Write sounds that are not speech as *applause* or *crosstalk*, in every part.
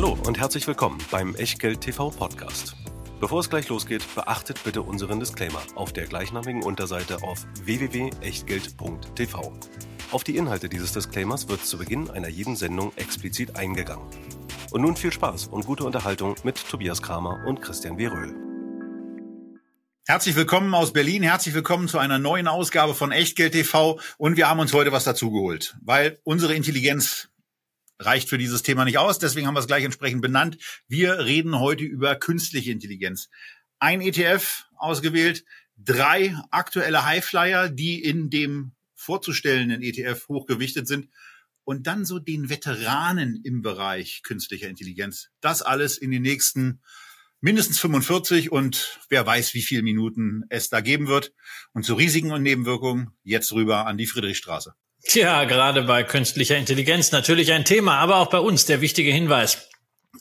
Hallo und herzlich willkommen beim Echtgeld TV Podcast. Bevor es gleich losgeht, beachtet bitte unseren Disclaimer auf der gleichnamigen Unterseite auf www.echtgeld.tv. Auf die Inhalte dieses Disclaimers wird zu Beginn einer jeden Sendung explizit eingegangen. Und nun viel Spaß und gute Unterhaltung mit Tobias Kramer und Christian Weröhl. Herzlich willkommen aus Berlin, herzlich willkommen zu einer neuen Ausgabe von Echtgeld TV und wir haben uns heute was dazugeholt, weil unsere Intelligenz reicht für dieses Thema nicht aus. Deswegen haben wir es gleich entsprechend benannt. Wir reden heute über künstliche Intelligenz. Ein ETF ausgewählt, drei aktuelle Highflyer, die in dem vorzustellenden ETF hochgewichtet sind und dann so den Veteranen im Bereich künstlicher Intelligenz. Das alles in den nächsten mindestens 45 und wer weiß, wie viele Minuten es da geben wird. Und zu Risiken und Nebenwirkungen jetzt rüber an die Friedrichstraße. Tja, gerade bei künstlicher Intelligenz natürlich ein Thema, aber auch bei uns der wichtige Hinweis.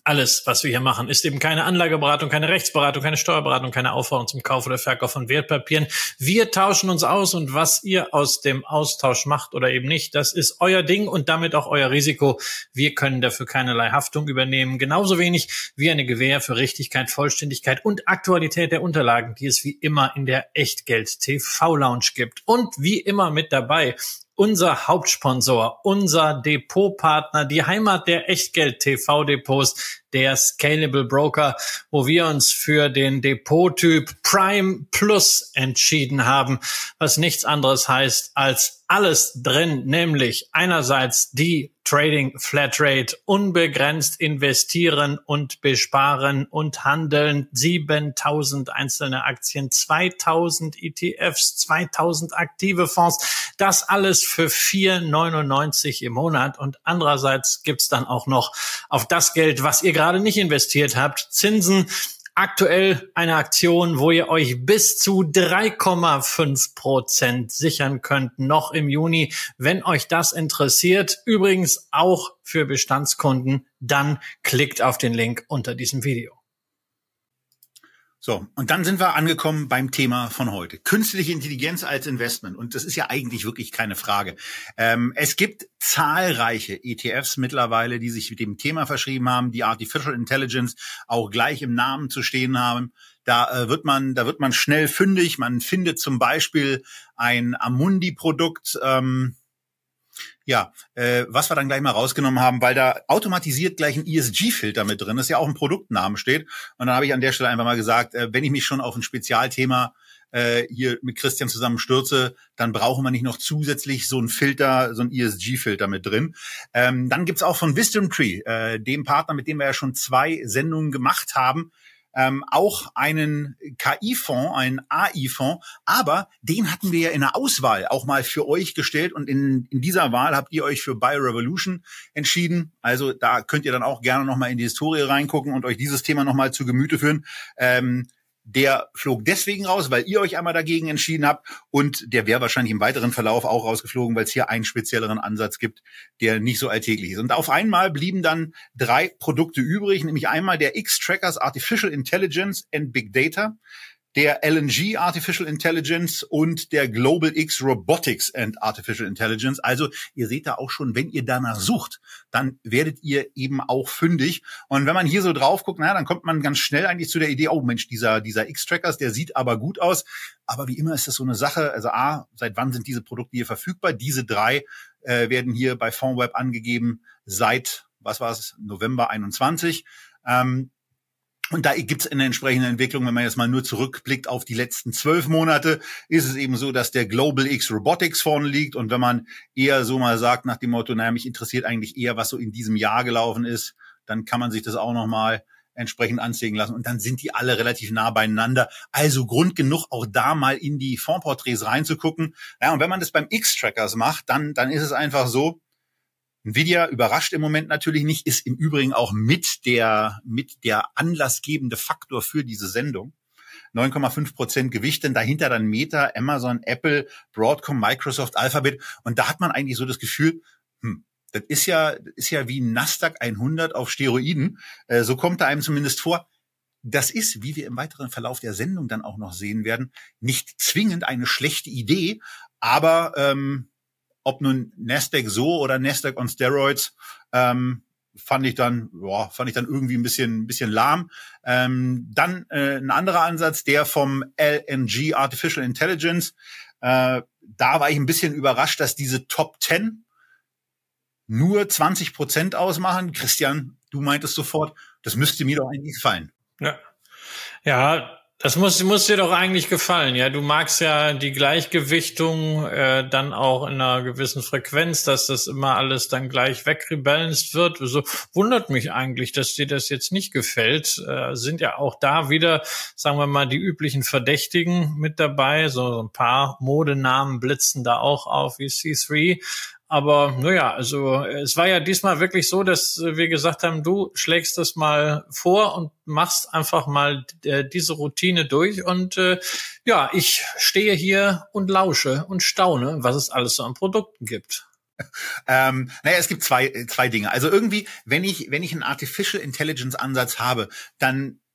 Alles, was wir hier machen, ist eben keine Anlageberatung, keine Rechtsberatung, keine Steuerberatung, keine Aufforderung zum Kauf oder Verkauf von Wertpapieren. Wir tauschen uns aus und was ihr aus dem Austausch macht oder eben nicht, das ist euer Ding und damit auch euer Risiko. Wir können dafür keinerlei Haftung übernehmen. Genauso wenig wie eine Gewähr für Richtigkeit, Vollständigkeit und Aktualität der Unterlagen, die es wie immer in der Echtgeld TV Lounge gibt. Und wie immer mit dabei unser Hauptsponsor, unser Depotpartner, die Heimat der Echtgeld-TV-Depots, der Scalable Broker, wo wir uns für den Depottyp Prime Plus entschieden haben, was nichts anderes heißt als alles drin, nämlich einerseits die Trading Flatrate, unbegrenzt investieren und besparen und handeln, 7000 einzelne Aktien, 2000 ETFs, 2000 aktive Fonds, das alles für 4,99 im Monat. Und andererseits gibt's dann auch noch auf das Geld, was ihr gerade nicht investiert habt, Zinsen, aktuell eine Aktion, wo ihr euch bis zu 3,5 Prozent sichern könnt, noch im Juni. Wenn euch das interessiert, übrigens auch für Bestandskunden, dann klickt auf den Link unter diesem Video. So, und dann sind wir angekommen beim Thema von heute. Künstliche Intelligenz als Investment. Und das ist ja eigentlich wirklich keine Frage. Ähm, es gibt zahlreiche ETFs mittlerweile, die sich mit dem Thema verschrieben haben, die Artificial Intelligence auch gleich im Namen zu stehen haben. Da äh, wird man, da wird man schnell fündig. Man findet zum Beispiel ein Amundi-Produkt. Ähm, ja, äh, was wir dann gleich mal rausgenommen haben, weil da automatisiert gleich ein ESG-Filter mit drin ist, ja auch ein Produktnamen steht. Und dann habe ich an der Stelle einfach mal gesagt, äh, wenn ich mich schon auf ein Spezialthema äh, hier mit Christian zusammen stürze, dann brauchen wir nicht noch zusätzlich so ein Filter, so ein ESG-Filter mit drin. Ähm, dann gibt's auch von Wisdom Tree, äh, dem Partner, mit dem wir ja schon zwei Sendungen gemacht haben, ähm, auch einen KI-Fonds, einen AI-Fonds, aber den hatten wir ja in der Auswahl auch mal für euch gestellt und in, in dieser Wahl habt ihr euch für BioRevolution entschieden. Also da könnt ihr dann auch gerne nochmal in die Historie reingucken und euch dieses Thema nochmal zu Gemüte führen. Ähm, der flog deswegen raus, weil ihr euch einmal dagegen entschieden habt und der wäre wahrscheinlich im weiteren Verlauf auch rausgeflogen, weil es hier einen spezielleren Ansatz gibt, der nicht so alltäglich ist. Und auf einmal blieben dann drei Produkte übrig, nämlich einmal der X-Trackers Artificial Intelligence and Big Data der LNG Artificial Intelligence und der Global X Robotics and Artificial Intelligence. Also ihr seht da auch schon, wenn ihr danach sucht, dann werdet ihr eben auch fündig. Und wenn man hier so drauf guckt, naja, dann kommt man ganz schnell eigentlich zu der Idee, oh Mensch, dieser, dieser X-Trackers, der sieht aber gut aus. Aber wie immer ist das so eine Sache. Also A, seit wann sind diese Produkte hier verfügbar? Diese drei äh, werden hier bei Fondweb angegeben seit, was war es, November 21. Ähm, und da gibt's eine entsprechende Entwicklung, wenn man jetzt mal nur zurückblickt auf die letzten zwölf Monate, ist es eben so, dass der Global X Robotics vorne liegt. Und wenn man eher so mal sagt, nach dem Motto, naja, mich interessiert eigentlich eher, was so in diesem Jahr gelaufen ist, dann kann man sich das auch nochmal entsprechend anzeigen lassen. Und dann sind die alle relativ nah beieinander. Also Grund genug, auch da mal in die Fondsporträts reinzugucken. Ja, und wenn man das beim X-Trackers macht, dann, dann ist es einfach so, Nvidia überrascht im Moment natürlich nicht, ist im Übrigen auch mit der, mit der anlassgebende Faktor für diese Sendung. 9,5 Prozent Gewicht, denn dahinter dann Meta, Amazon, Apple, Broadcom, Microsoft, Alphabet. Und da hat man eigentlich so das Gefühl, hm, das ist ja, ist ja wie Nasdaq 100 auf Steroiden. Äh, so kommt da einem zumindest vor. Das ist, wie wir im weiteren Verlauf der Sendung dann auch noch sehen werden, nicht zwingend eine schlechte Idee, aber ähm, ob nun Nasdaq so oder Nasdaq on Steroids, ähm, fand ich dann, ja, fand ich dann irgendwie ein bisschen, ein bisschen lahm. Ähm, dann äh, ein anderer Ansatz, der vom LNG Artificial Intelligence. Äh, da war ich ein bisschen überrascht, dass diese Top 10 nur 20 Prozent ausmachen. Christian, du meintest sofort, das müsste mir doch eigentlich gefallen. Ja. Ja, das muss, muss dir doch eigentlich gefallen, ja. Du magst ja die Gleichgewichtung äh, dann auch in einer gewissen Frequenz, dass das immer alles dann gleich wegrebalanced wird. Also wundert mich eigentlich, dass dir das jetzt nicht gefällt. Äh, sind ja auch da wieder, sagen wir mal, die üblichen Verdächtigen mit dabei. So, so ein paar Modenamen blitzen da auch auf wie C3. Aber naja, also es war ja diesmal wirklich so, dass wir gesagt haben, du schlägst das mal vor und machst einfach mal äh, diese Routine durch. Und äh, ja, ich stehe hier und lausche und staune, was es alles so an Produkten gibt. *laughs* Ähm, naja, es gibt zwei, zwei Dinge. Also irgendwie, wenn ich, wenn ich einen Artificial Intelligence Ansatz habe, dann äh,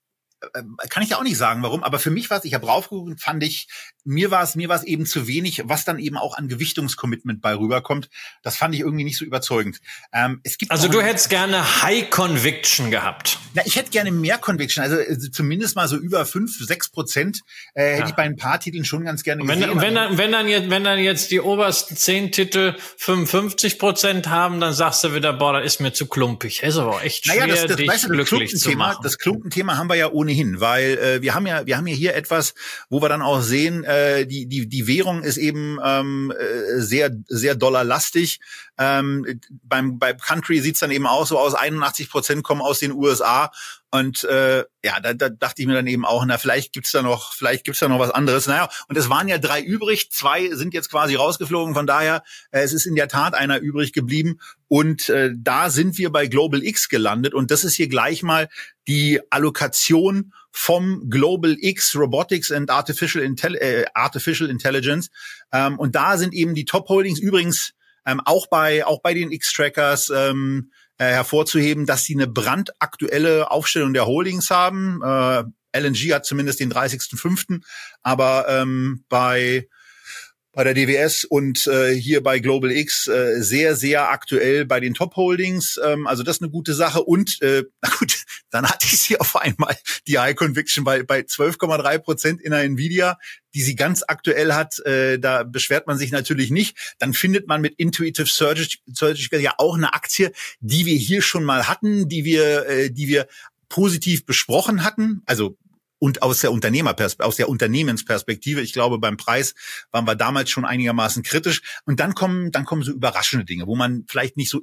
kann ich ja auch nicht sagen, warum, aber für mich war es, ich habe raufgeguckt, fand ich, mir war es, mir war es eben zu wenig, was dann eben auch an Gewichtungscommitment bei rüberkommt. Das fand ich irgendwie nicht so überzeugend. Ähm, es gibt also du hättest gerne High Conviction gehabt. Na, ich hätte gerne mehr Conviction, also, also zumindest mal so über fünf, sechs Prozent äh, hätte ja. ich bei ein paar Titeln schon ganz gerne gesehen. Wenn, wenn, dann, wenn, dann jetzt, wenn dann jetzt die obersten zehn Titel 55 Prozent haben, dann sagst du wieder, boah, das ist mir zu klumpig. Das ist aber echt schwer, naja, das, das, dich weißt du, das Klumpenthema, das Klumpenthema haben wir ja ohnehin, weil äh, wir haben ja, wir haben ja hier etwas, wo wir dann auch sehen, äh, die, die, die Währung ist eben ähm, äh, sehr, sehr dollarlastig. Ähm, beim, beim Country sieht's dann eben auch so aus, 81 Prozent kommen aus den USA. Und äh, ja, da, da dachte ich mir dann eben auch, na, vielleicht gibt's da noch, vielleicht gibt's da noch was anderes. Naja, und es waren ja drei übrig, zwei sind jetzt quasi rausgeflogen. Von daher, äh, es ist in der Tat einer übrig geblieben. Und äh, da sind wir bei Global X gelandet. Und das ist hier gleich mal die Allokation vom Global X Robotics and Artificial, Intelli äh, Artificial Intelligence. Ähm, und da sind eben die Top Holdings übrigens ähm, auch bei auch bei den X-Trackers ähm, äh, hervorzuheben, dass sie eine brandaktuelle Aufstellung der Holdings haben. Äh, LNG hat zumindest den 30.05., aber ähm, bei bei der DWS und äh, hier bei Global X äh, sehr, sehr aktuell bei den Top Holdings. Ähm, also das ist eine gute Sache. Und äh, *laughs* na gut, dann hatte ich sie auf einmal, die High Conviction bei, bei 12,3 Prozent in der Nvidia, die sie ganz aktuell hat. Äh, da beschwert man sich natürlich nicht. Dann findet man mit Intuitive Surgical ja auch eine Aktie, die wir hier schon mal hatten, die wir, äh, die wir positiv besprochen hatten. Also und aus der Unternehmerperspektive, aus der Unternehmensperspektive. Ich glaube, beim Preis waren wir damals schon einigermaßen kritisch. Und dann kommen, dann kommen so überraschende Dinge, wo man vielleicht nicht so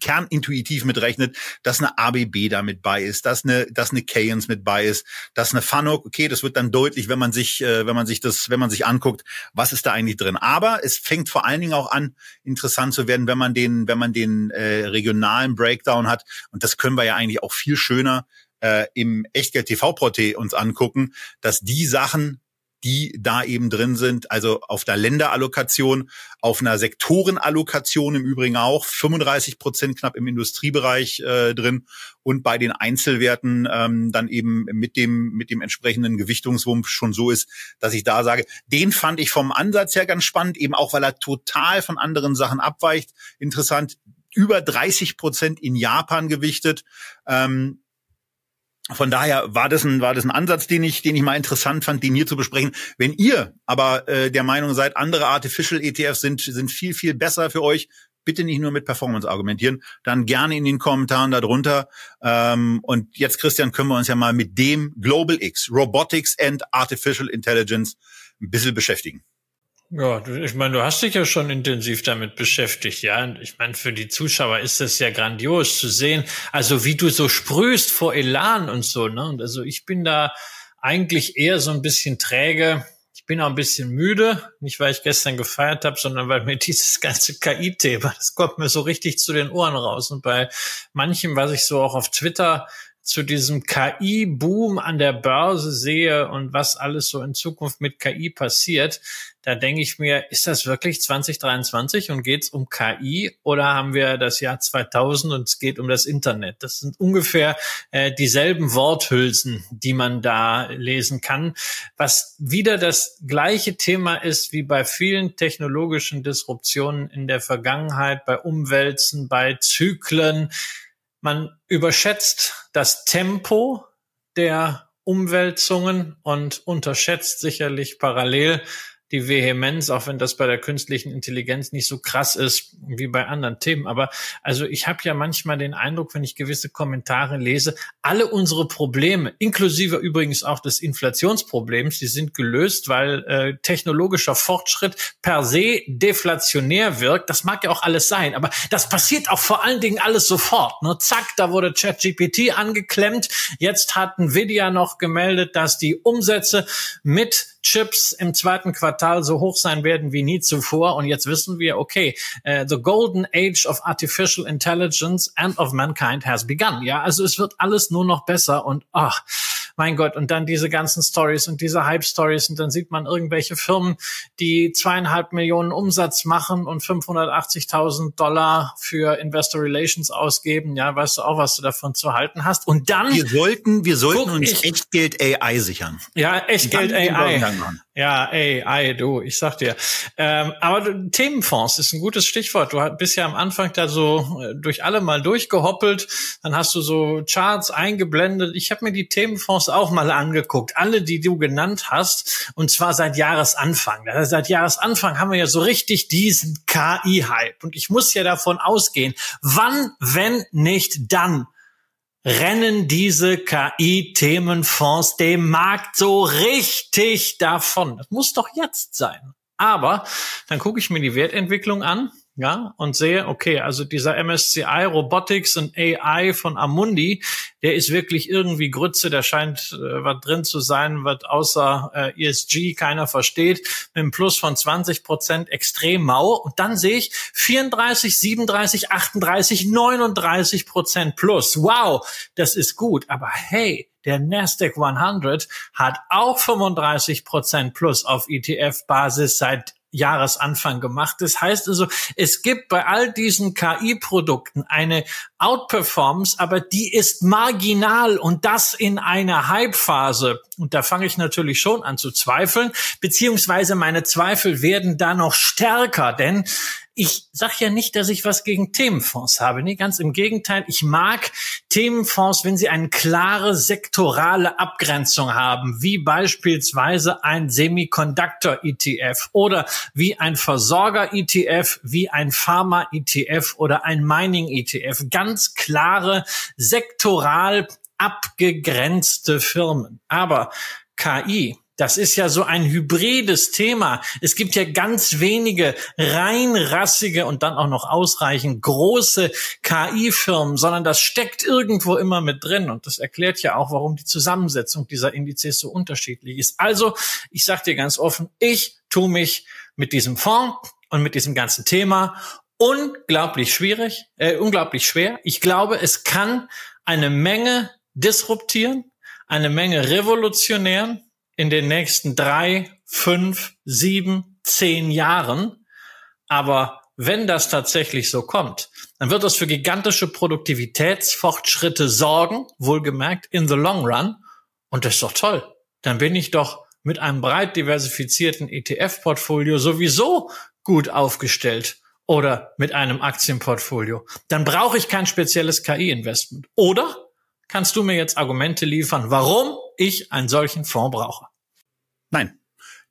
kernintuitiv mitrechnet, dass eine ABB da mit bei ist, dass eine, dass eine Keyens mit bei ist, dass eine Fanuc, okay, das wird dann deutlich, wenn man sich, äh, wenn man sich das, wenn man sich anguckt, was ist da eigentlich drin. Aber es fängt vor allen Dingen auch an, interessant zu werden, wenn man den, wenn man den äh, regionalen Breakdown hat. Und das können wir ja eigentlich auch viel schöner äh, im Echtgeld TV-Porté uns angucken, dass die Sachen, die da eben drin sind, also auf der Länderallokation, auf einer Sektorenallokation im Übrigen auch, 35 Prozent knapp im Industriebereich äh, drin und bei den Einzelwerten ähm, dann eben mit dem, mit dem entsprechenden Gewichtungswumms schon so ist, dass ich da sage, den fand ich vom Ansatz her ganz spannend, eben auch weil er total von anderen Sachen abweicht. Interessant, über 30 Prozent in Japan gewichtet. Ähm, von daher war das ein war das ein Ansatz, den ich den ich mal interessant fand, den hier zu besprechen. Wenn ihr aber äh, der Meinung seid, andere Artificial ETFs sind sind viel viel besser für euch, bitte nicht nur mit Performance argumentieren, dann gerne in den Kommentaren darunter. Ähm, und jetzt Christian können wir uns ja mal mit dem Global X Robotics and Artificial Intelligence ein bisschen beschäftigen. Ja, ich meine, du hast dich ja schon intensiv damit beschäftigt, ja. Ich meine, für die Zuschauer ist das ja grandios zu sehen, also wie du so sprühst vor Elan und so, ne? Und also ich bin da eigentlich eher so ein bisschen träge. Ich bin auch ein bisschen müde, nicht weil ich gestern gefeiert habe, sondern weil mir *laughs* dieses ganze KI-Thema, das kommt mir so richtig zu den Ohren raus. Und bei manchem, was ich so auch auf Twitter zu diesem KI-Boom an der Börse sehe und was alles so in Zukunft mit KI passiert, da denke ich mir, ist das wirklich 2023 und geht es um KI oder haben wir das Jahr 2000 und es geht um das Internet? Das sind ungefähr äh, dieselben Worthülsen, die man da lesen kann, was wieder das gleiche Thema ist wie bei vielen technologischen Disruptionen in der Vergangenheit, bei Umwälzen, bei Zyklen man überschätzt das Tempo der Umwälzungen und unterschätzt sicherlich parallel die Vehemenz, auch wenn das bei der künstlichen Intelligenz nicht so krass ist wie bei anderen Themen. Aber also ich habe ja manchmal den Eindruck, wenn ich gewisse Kommentare lese, alle unsere Probleme, inklusive übrigens auch des Inflationsproblems, die sind gelöst, weil äh, technologischer Fortschritt per se deflationär wirkt. Das mag ja auch alles sein, aber das passiert auch vor allen Dingen alles sofort. Ne? Zack, da wurde ChatGPT angeklemmt. Jetzt hat Nvidia noch gemeldet, dass die Umsätze mit Chips im zweiten Quartal so hoch sein werden wie nie zuvor. Und jetzt wissen wir, okay, uh, the golden age of artificial intelligence and of mankind has begun. Ja, also es wird alles nur noch besser und ach, mein Gott, und dann diese ganzen Stories und diese Hype-Stories und dann sieht man irgendwelche Firmen, die zweieinhalb Millionen Umsatz machen und 580.000 Dollar für Investor Relations ausgeben. Ja, weißt du auch, was du davon zu halten hast. Und dann. Wir sollten, wir sollten uns ich, Echtgeld AI sichern. Ja, Echtgeld AI. Ja, AI, du, ich sag dir. Ähm, aber Themenfonds ist ein gutes Stichwort. Du bist ja am Anfang da so äh, durch alle mal durchgehoppelt. Dann hast du so Charts eingeblendet. Ich habe mir die Themenfonds auch mal angeguckt. Alle, die du genannt hast. Und zwar seit Jahresanfang. Seit Jahresanfang haben wir ja so richtig diesen KI-Hype. Und ich muss ja davon ausgehen, wann, wenn nicht dann, rennen diese KI-Themenfonds dem Markt so richtig davon. Das muss doch jetzt sein. Aber dann gucke ich mir die Wertentwicklung an ja, und sehe, okay, also dieser MSCI Robotics und AI von Amundi, der ist wirklich irgendwie Grütze, da scheint äh, was drin zu sein, was außer äh, ESG keiner versteht, mit einem Plus von 20 Prozent extrem mau. Und dann sehe ich 34, 37, 38, 39 Prozent plus. Wow, das ist gut. Aber hey, der Nasdaq 100 hat auch 35 Prozent plus auf ETF-Basis seit Jahresanfang gemacht. Das heißt also, es gibt bei all diesen KI-Produkten eine Outperformance, aber die ist marginal und das in einer Hype-Phase. Und da fange ich natürlich schon an zu zweifeln, beziehungsweise meine Zweifel werden da noch stärker, denn ich sage ja nicht, dass ich was gegen Themenfonds habe. Nee, ganz im Gegenteil. Ich mag Themenfonds, wenn sie eine klare sektorale Abgrenzung haben, wie beispielsweise ein Semiconductor-ETF oder wie ein Versorger-ETF, wie ein Pharma-ETF oder ein Mining-ETF. Ganz klare sektoral abgegrenzte Firmen. Aber KI das ist ja so ein hybrides Thema. Es gibt ja ganz wenige reinrassige und dann auch noch ausreichend große KI-Firmen, sondern das steckt irgendwo immer mit drin. Und das erklärt ja auch, warum die Zusammensetzung dieser Indizes so unterschiedlich ist. Also, ich sage dir ganz offen, ich tue mich mit diesem Fonds und mit diesem ganzen Thema unglaublich schwierig, äh, unglaublich schwer. Ich glaube, es kann eine Menge disruptieren, eine Menge revolutionären in den nächsten drei, fünf, sieben, zehn Jahren. Aber wenn das tatsächlich so kommt, dann wird das für gigantische Produktivitätsfortschritte sorgen, wohlgemerkt in the long run. Und das ist doch toll. Dann bin ich doch mit einem breit diversifizierten ETF-Portfolio sowieso gut aufgestellt oder mit einem Aktienportfolio. Dann brauche ich kein spezielles KI-Investment. Oder kannst du mir jetzt Argumente liefern, warum ich einen solchen Fonds brauche? Nein,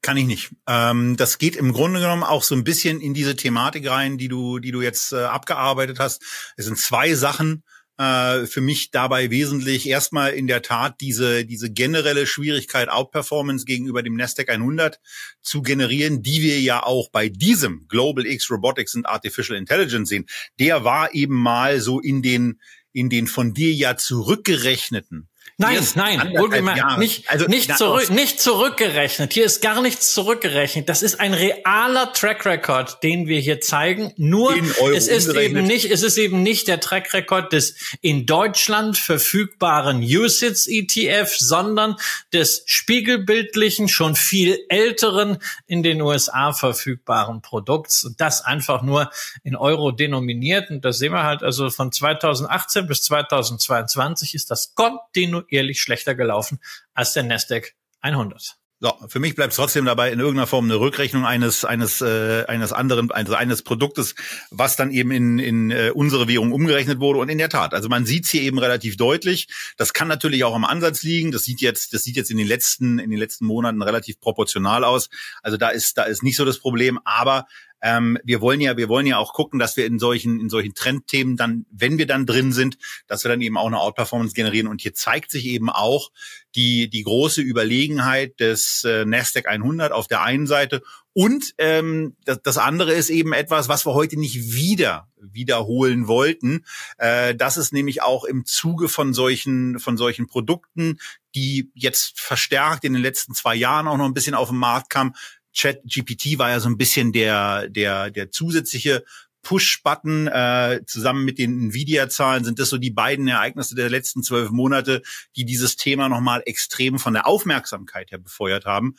kann ich nicht. Ähm, das geht im Grunde genommen auch so ein bisschen in diese Thematik rein, die du, die du jetzt äh, abgearbeitet hast. Es sind zwei Sachen äh, für mich dabei wesentlich. Erstmal in der Tat diese, diese generelle Schwierigkeit, Outperformance gegenüber dem Nasdaq 100 zu generieren, die wir ja auch bei diesem Global X Robotics and Artificial Intelligence sehen. Der war eben mal so in den, in den von dir ja zurückgerechneten Nein, nein, wohlgemerkt, nicht, also, nicht, zurück, nicht zurückgerechnet. Hier ist gar nichts zurückgerechnet. Das ist ein realer Track Record, den wir hier zeigen. Nur es ist eben nicht, es ist eben nicht der Track Record des in Deutschland verfügbaren USITS ETF, sondern des spiegelbildlichen, schon viel älteren in den USA verfügbaren Produkts. Und das einfach nur in Euro denominiert. Und da sehen wir halt also von 2018 bis 2022 ist das kontinuierlich kontinuierlich schlechter gelaufen als der Nasdaq 100. So, für mich bleibt trotzdem dabei in irgendeiner Form eine Rückrechnung eines eines äh, eines anderen also eines Produktes, was dann eben in in äh, unsere Währung umgerechnet wurde und in der Tat, also man sieht es hier eben relativ deutlich. Das kann natürlich auch am Ansatz liegen. Das sieht jetzt das sieht jetzt in den letzten in den letzten Monaten relativ proportional aus. Also da ist da ist nicht so das Problem, aber ähm, wir wollen ja, wir wollen ja auch gucken, dass wir in solchen, in solchen Trendthemen dann, wenn wir dann drin sind, dass wir dann eben auch eine Outperformance generieren. Und hier zeigt sich eben auch die, die große Überlegenheit des äh, Nasdaq 100 auf der einen Seite und ähm, das, das andere ist eben etwas, was wir heute nicht wieder wiederholen wollten. Äh, das ist nämlich auch im Zuge von solchen von solchen Produkten, die jetzt verstärkt in den letzten zwei Jahren auch noch ein bisschen auf den Markt kamen, Chat GPT war ja so ein bisschen der, der, der zusätzliche Push-Button äh, zusammen mit den Nvidia-Zahlen sind das so die beiden Ereignisse der letzten zwölf Monate, die dieses Thema nochmal extrem von der Aufmerksamkeit her befeuert haben.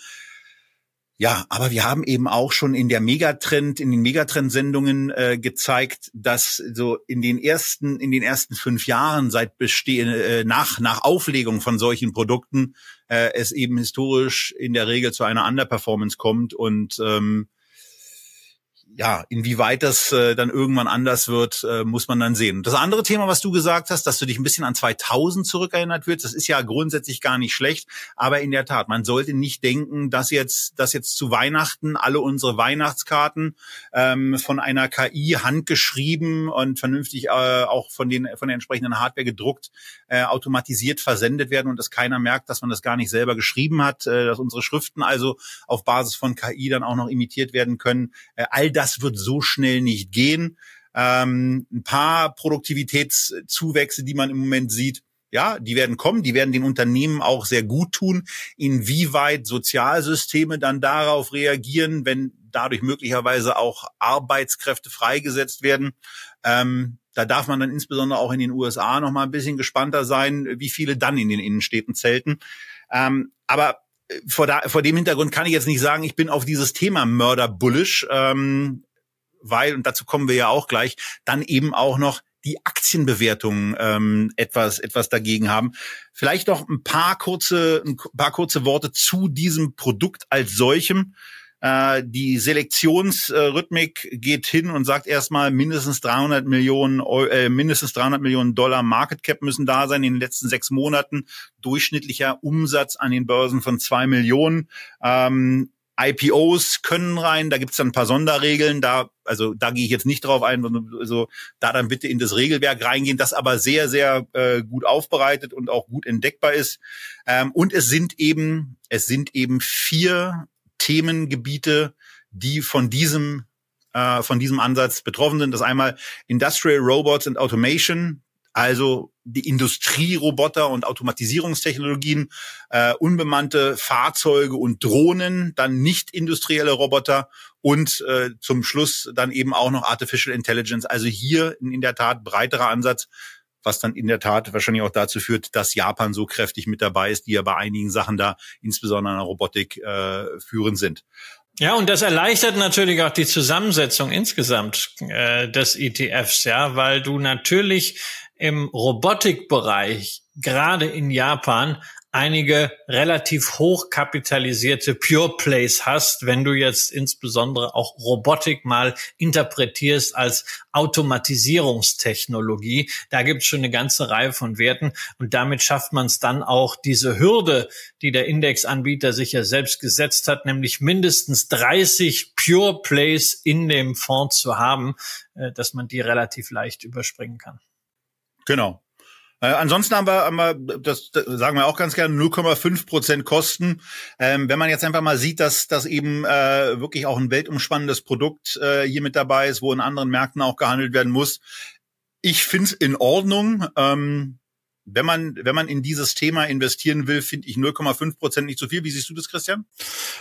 Ja, aber wir haben eben auch schon in der Megatrend, in den Megatrend-Sendungen äh, gezeigt, dass so in den ersten, in den ersten fünf Jahren seit Bestehen, äh, nach, nach Auflegung von solchen Produkten äh, es eben historisch in der Regel zu einer Underperformance kommt und ähm, ja, inwieweit das äh, dann irgendwann anders wird, äh, muss man dann sehen. Das andere Thema, was du gesagt hast, dass du dich ein bisschen an 2000 zurückerinnert wirst, das ist ja grundsätzlich gar nicht schlecht, aber in der Tat, man sollte nicht denken, dass jetzt, dass jetzt zu Weihnachten alle unsere Weihnachtskarten ähm, von einer KI handgeschrieben und vernünftig äh, auch von den von der entsprechenden Hardware gedruckt äh, automatisiert versendet werden und dass keiner merkt, dass man das gar nicht selber geschrieben hat, äh, dass unsere Schriften also auf Basis von KI dann auch noch imitiert werden können. Äh, all das das wird so schnell nicht gehen. Ähm, ein paar Produktivitätszuwächse, die man im Moment sieht, ja, die werden kommen, die werden den Unternehmen auch sehr gut tun. Inwieweit Sozialsysteme dann darauf reagieren, wenn dadurch möglicherweise auch Arbeitskräfte freigesetzt werden. Ähm, da darf man dann insbesondere auch in den USA noch mal ein bisschen gespannter sein, wie viele dann in den Innenstädten zelten. Ähm, aber vor, da, vor dem Hintergrund kann ich jetzt nicht sagen, ich bin auf dieses Thema Mörder bullish, ähm, weil, und dazu kommen wir ja auch gleich, dann eben auch noch die Aktienbewertungen ähm, etwas etwas dagegen haben. Vielleicht noch ein paar kurze ein paar kurze Worte zu diesem Produkt als solchem. Äh, die Selektionsrhythmik geht hin und sagt erstmal mindestens 300 Millionen, äh, mindestens 300 Millionen Dollar Market Cap müssen da sein in den letzten sechs Monaten. Durchschnittlicher Umsatz an den Börsen von zwei Millionen. Ähm, IPOs können rein, da gibt's dann ein paar Sonderregeln, da, also da gehe ich jetzt nicht drauf ein, also da dann bitte in das Regelwerk reingehen, das aber sehr, sehr äh, gut aufbereitet und auch gut entdeckbar ist. Ähm, und es sind eben, es sind eben vier Themengebiete, die von diesem äh, von diesem Ansatz betroffen sind. Das einmal Industrial Robots and Automation, also die Industrieroboter und Automatisierungstechnologien, äh, unbemannte Fahrzeuge und Drohnen, dann nicht industrielle Roboter und äh, zum Schluss dann eben auch noch Artificial Intelligence. Also hier in der Tat breiterer Ansatz, was dann in der Tat wahrscheinlich auch dazu führt, dass Japan so kräftig mit dabei ist, die ja bei einigen Sachen da, insbesondere in der Robotik, äh, führend sind. Ja, und das erleichtert natürlich auch die Zusammensetzung insgesamt äh, des ETFs, ja, weil du natürlich im Robotikbereich, gerade in Japan, einige relativ hochkapitalisierte Pure Plays hast, wenn du jetzt insbesondere auch Robotik mal interpretierst als Automatisierungstechnologie. Da gibt es schon eine ganze Reihe von Werten und damit schafft man es dann auch, diese Hürde, die der Indexanbieter sich ja selbst gesetzt hat, nämlich mindestens 30 Pure Plays in dem Fonds zu haben, äh, dass man die relativ leicht überspringen kann. Genau. Äh, ansonsten haben wir, haben wir das, das sagen wir auch ganz gerne, 0,5 Prozent Kosten. Ähm, wenn man jetzt einfach mal sieht, dass das eben äh, wirklich auch ein weltumspannendes Produkt äh, hier mit dabei ist, wo in anderen Märkten auch gehandelt werden muss. Ich finde es in Ordnung. Ähm, wenn man, wenn man in dieses Thema investieren will, finde ich 0,5 Prozent nicht so viel. Wie siehst du das, Christian?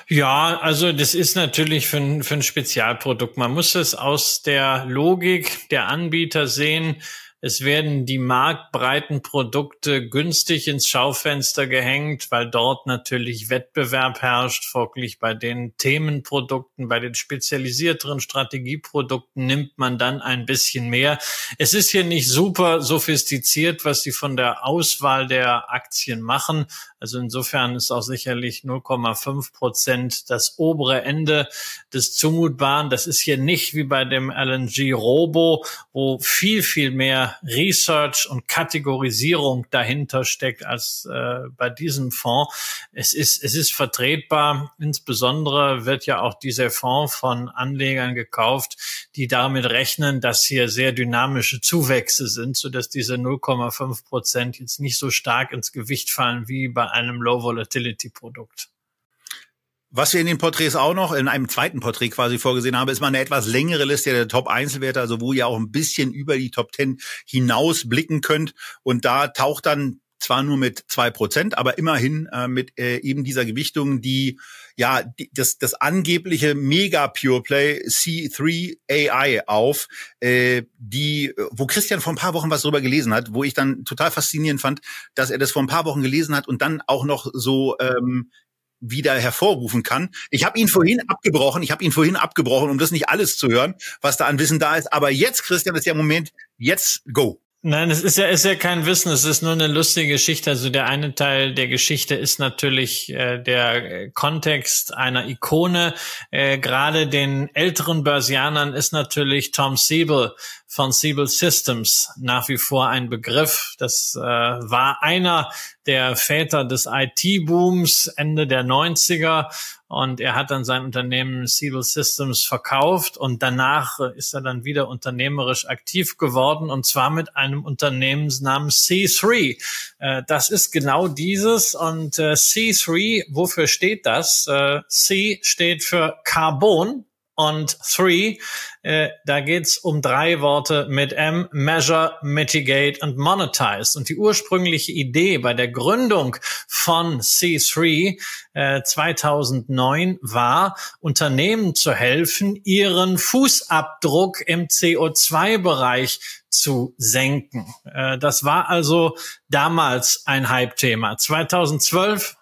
Ja, also das ist natürlich für ein, für ein Spezialprodukt. Man muss es aus der Logik der Anbieter sehen. Es werden die marktbreiten Produkte günstig ins Schaufenster gehängt, weil dort natürlich Wettbewerb herrscht. Folglich bei den Themenprodukten, bei den spezialisierteren Strategieprodukten nimmt man dann ein bisschen mehr. Es ist hier nicht super sophistiziert, was sie von der Auswahl der Aktien machen. Also insofern ist auch sicherlich 0,5 Prozent das obere Ende des Zumutbaren. Das ist hier nicht wie bei dem LNG Robo, wo viel, viel mehr Research und Kategorisierung dahinter steckt als äh, bei diesem Fonds. Es ist, es ist vertretbar. Insbesondere wird ja auch dieser Fonds von Anlegern gekauft, die damit rechnen, dass hier sehr dynamische Zuwächse sind, sodass diese 0,5 Prozent jetzt nicht so stark ins Gewicht fallen wie bei einem Low-Volatility-Produkt. Was wir in den Porträts auch noch in einem zweiten Porträt quasi vorgesehen haben, ist mal eine etwas längere Liste der Top-Einzelwerte, also wo ihr auch ein bisschen über die Top 10 hinaus blicken könnt. Und da taucht dann zwar nur mit zwei Prozent, aber immerhin äh, mit äh, eben dieser Gewichtung, die ja die, das, das angebliche Mega Pure Play C3 AI auf, äh, die, wo Christian vor ein paar Wochen was drüber gelesen hat, wo ich dann total faszinierend fand, dass er das vor ein paar Wochen gelesen hat und dann auch noch so ähm, wieder hervorrufen kann. Ich habe ihn vorhin abgebrochen, ich habe ihn vorhin abgebrochen, um das nicht alles zu hören, was da an Wissen da ist. Aber jetzt, Christian, ist der Moment, jetzt go. Nein, es ist ja, ist ja kein Wissen, es ist nur eine lustige Geschichte. Also der eine Teil der Geschichte ist natürlich äh, der Kontext einer Ikone. Äh, Gerade den älteren Börsianern ist natürlich Tom Siebel von Siebel Systems nach wie vor ein Begriff. Das äh, war einer der Väter des IT-Booms Ende der 90er und er hat dann sein Unternehmen Siebel Systems verkauft und danach ist er dann wieder unternehmerisch aktiv geworden und zwar mit einem Unternehmensnamen C3. Äh, das ist genau dieses und äh, C3, wofür steht das? Äh, C steht für Carbon, und Three, äh, da geht's um drei Worte mit M, Measure, Mitigate und Monetize. Und die ursprüngliche Idee bei der Gründung von C3 äh, 2009 war, Unternehmen zu helfen, ihren Fußabdruck im CO2-Bereich zu senken. Äh, das war also damals ein Hype-Thema. 2012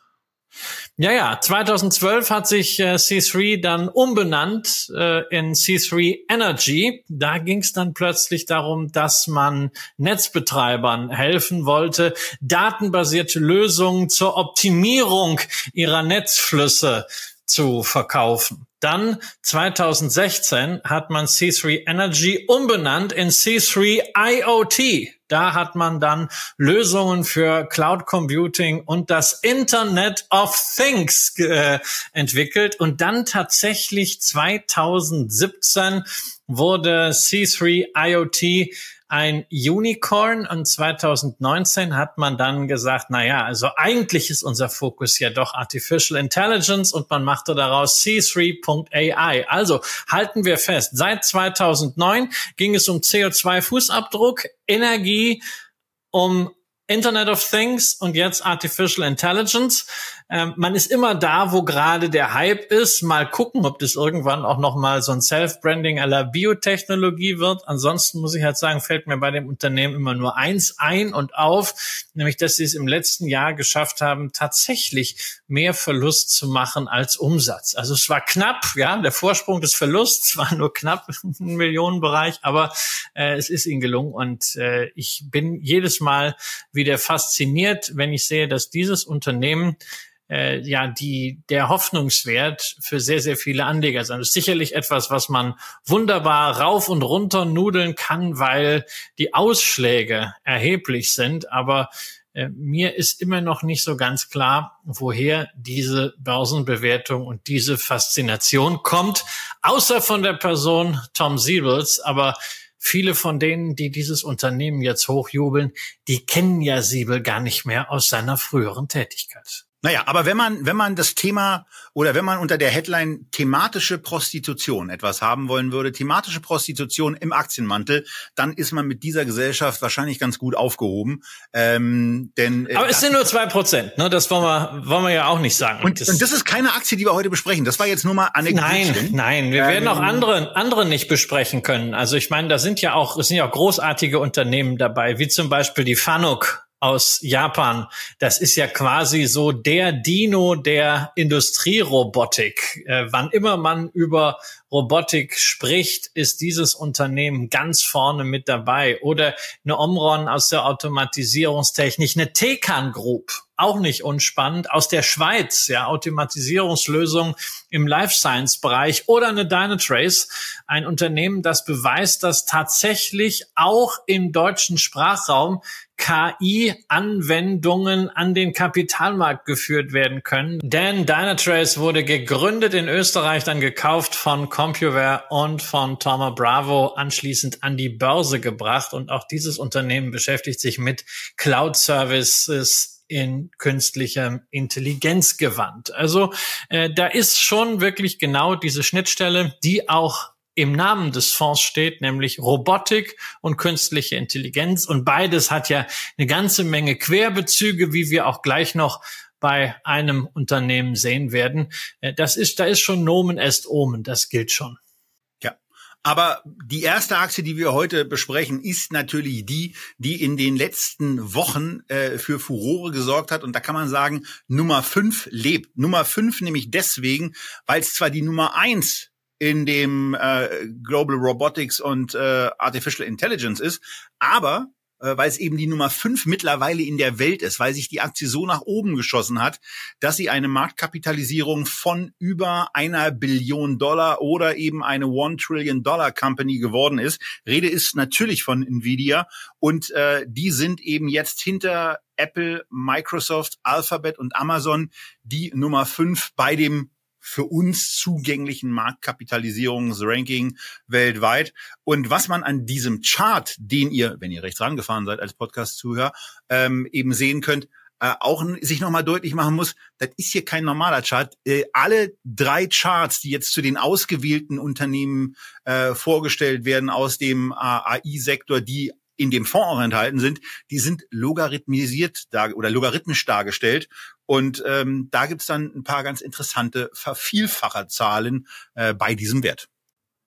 ja, ja, 2012 hat sich äh, C3 dann umbenannt äh, in C3 Energy. Da ging es dann plötzlich darum, dass man Netzbetreibern helfen wollte, datenbasierte Lösungen zur Optimierung ihrer Netzflüsse zu verkaufen. Dann 2016 hat man C3 Energy umbenannt in C3 IoT. Da hat man dann Lösungen für Cloud Computing und das Internet of Things äh, entwickelt. Und dann tatsächlich 2017 wurde C3 IoT ein Unicorn und 2019 hat man dann gesagt, na ja, also eigentlich ist unser Fokus ja doch Artificial Intelligence und man machte daraus C3.ai. Also halten wir fest, seit 2009 ging es um CO2-Fußabdruck, Energie, um Internet of Things und jetzt Artificial Intelligence. Ähm, man ist immer da, wo gerade der Hype ist. Mal gucken, ob das irgendwann auch noch mal so ein Self-Branding aller Biotechnologie wird. Ansonsten muss ich halt sagen, fällt mir bei dem Unternehmen immer nur eins ein und auf, nämlich, dass sie es im letzten Jahr geschafft haben, tatsächlich mehr Verlust zu machen als Umsatz. Also es war knapp, ja, der Vorsprung des Verlusts *laughs* war nur knapp im Millionenbereich, aber äh, es ist ihnen gelungen und äh, ich bin jedes Mal wieder fasziniert, wenn ich sehe, dass dieses Unternehmen äh, ja die der Hoffnungswert für sehr sehr viele Anleger sein. Das ist sicherlich etwas, was man wunderbar rauf und runter nudeln kann, weil die Ausschläge erheblich sind. Aber äh, mir ist immer noch nicht so ganz klar, woher diese Börsenbewertung und diese Faszination kommt, außer von der Person Tom Siebels. Aber viele von denen, die dieses Unternehmen jetzt hochjubeln, die kennen ja Siebel gar nicht mehr aus seiner früheren Tätigkeit. Naja, aber wenn man, wenn man das Thema oder wenn man unter der Headline thematische Prostitution etwas haben wollen würde, thematische Prostitution im Aktienmantel, dann ist man mit dieser Gesellschaft wahrscheinlich ganz gut aufgehoben. Ähm, denn, äh, aber es sind nur zwei Prozent, ne? Das wollen wir, wollen wir ja auch nicht sagen. Und das, und das ist keine Aktie, die wir heute besprechen. Das war jetzt nur mal anekdotisch. Nein, nein, wir ähm, werden auch andere, andere nicht besprechen können. Also ich meine, da sind ja auch, es sind ja auch großartige Unternehmen dabei, wie zum Beispiel die Fanuc aus Japan. Das ist ja quasi so der Dino der Industrierobotik. Äh, wann immer man über Robotik spricht, ist dieses Unternehmen ganz vorne mit dabei. Oder eine Omron aus der Automatisierungstechnik, eine Tekan Group, auch nicht unspannend, aus der Schweiz, ja, Automatisierungslösung im Life Science Bereich oder eine Dynatrace, ein Unternehmen, das beweist, dass tatsächlich auch im deutschen Sprachraum KI-Anwendungen an den Kapitalmarkt geführt werden können. Denn Dynatrace wurde gegründet in Österreich, dann gekauft von CompuWare und von Thomas Bravo, anschließend an die Börse gebracht. Und auch dieses Unternehmen beschäftigt sich mit Cloud Services in künstlicher Intelligenz gewandt. Also äh, da ist schon wirklich genau diese Schnittstelle, die auch im Namen des Fonds steht, nämlich Robotik und künstliche Intelligenz. Und beides hat ja eine ganze Menge Querbezüge, wie wir auch gleich noch bei einem Unternehmen sehen werden. Äh, das ist, da ist schon Nomen est Omen, das gilt schon. Ja. Aber die erste Aktie, die wir heute besprechen, ist natürlich die, die in den letzten Wochen äh, für Furore gesorgt hat. Und da kann man sagen, Nummer fünf lebt. Nummer fünf nämlich deswegen, weil es zwar die Nummer eins in dem äh, Global Robotics und äh, Artificial Intelligence ist, aber äh, weil es eben die Nummer fünf mittlerweile in der Welt ist, weil sich die Aktie so nach oben geschossen hat, dass sie eine Marktkapitalisierung von über einer Billion Dollar oder eben eine One Trillion Dollar Company geworden ist. Rede ist natürlich von Nvidia und äh, die sind eben jetzt hinter Apple, Microsoft, Alphabet und Amazon die Nummer fünf bei dem für uns zugänglichen Marktkapitalisierungsranking weltweit. Und was man an diesem Chart, den ihr, wenn ihr rechts rangefahren seid als Podcast-Zuhörer, ähm, eben sehen könnt, äh, auch sich nochmal deutlich machen muss, das ist hier kein normaler Chart. Äh, alle drei Charts, die jetzt zu den ausgewählten Unternehmen äh, vorgestellt werden aus dem äh, AI-Sektor, die in dem Fonds auch enthalten sind, die sind logarithmisiert oder logarithmisch dargestellt. Und ähm, da gibt's dann ein paar ganz interessante Vervielfacherzahlen äh, bei diesem Wert.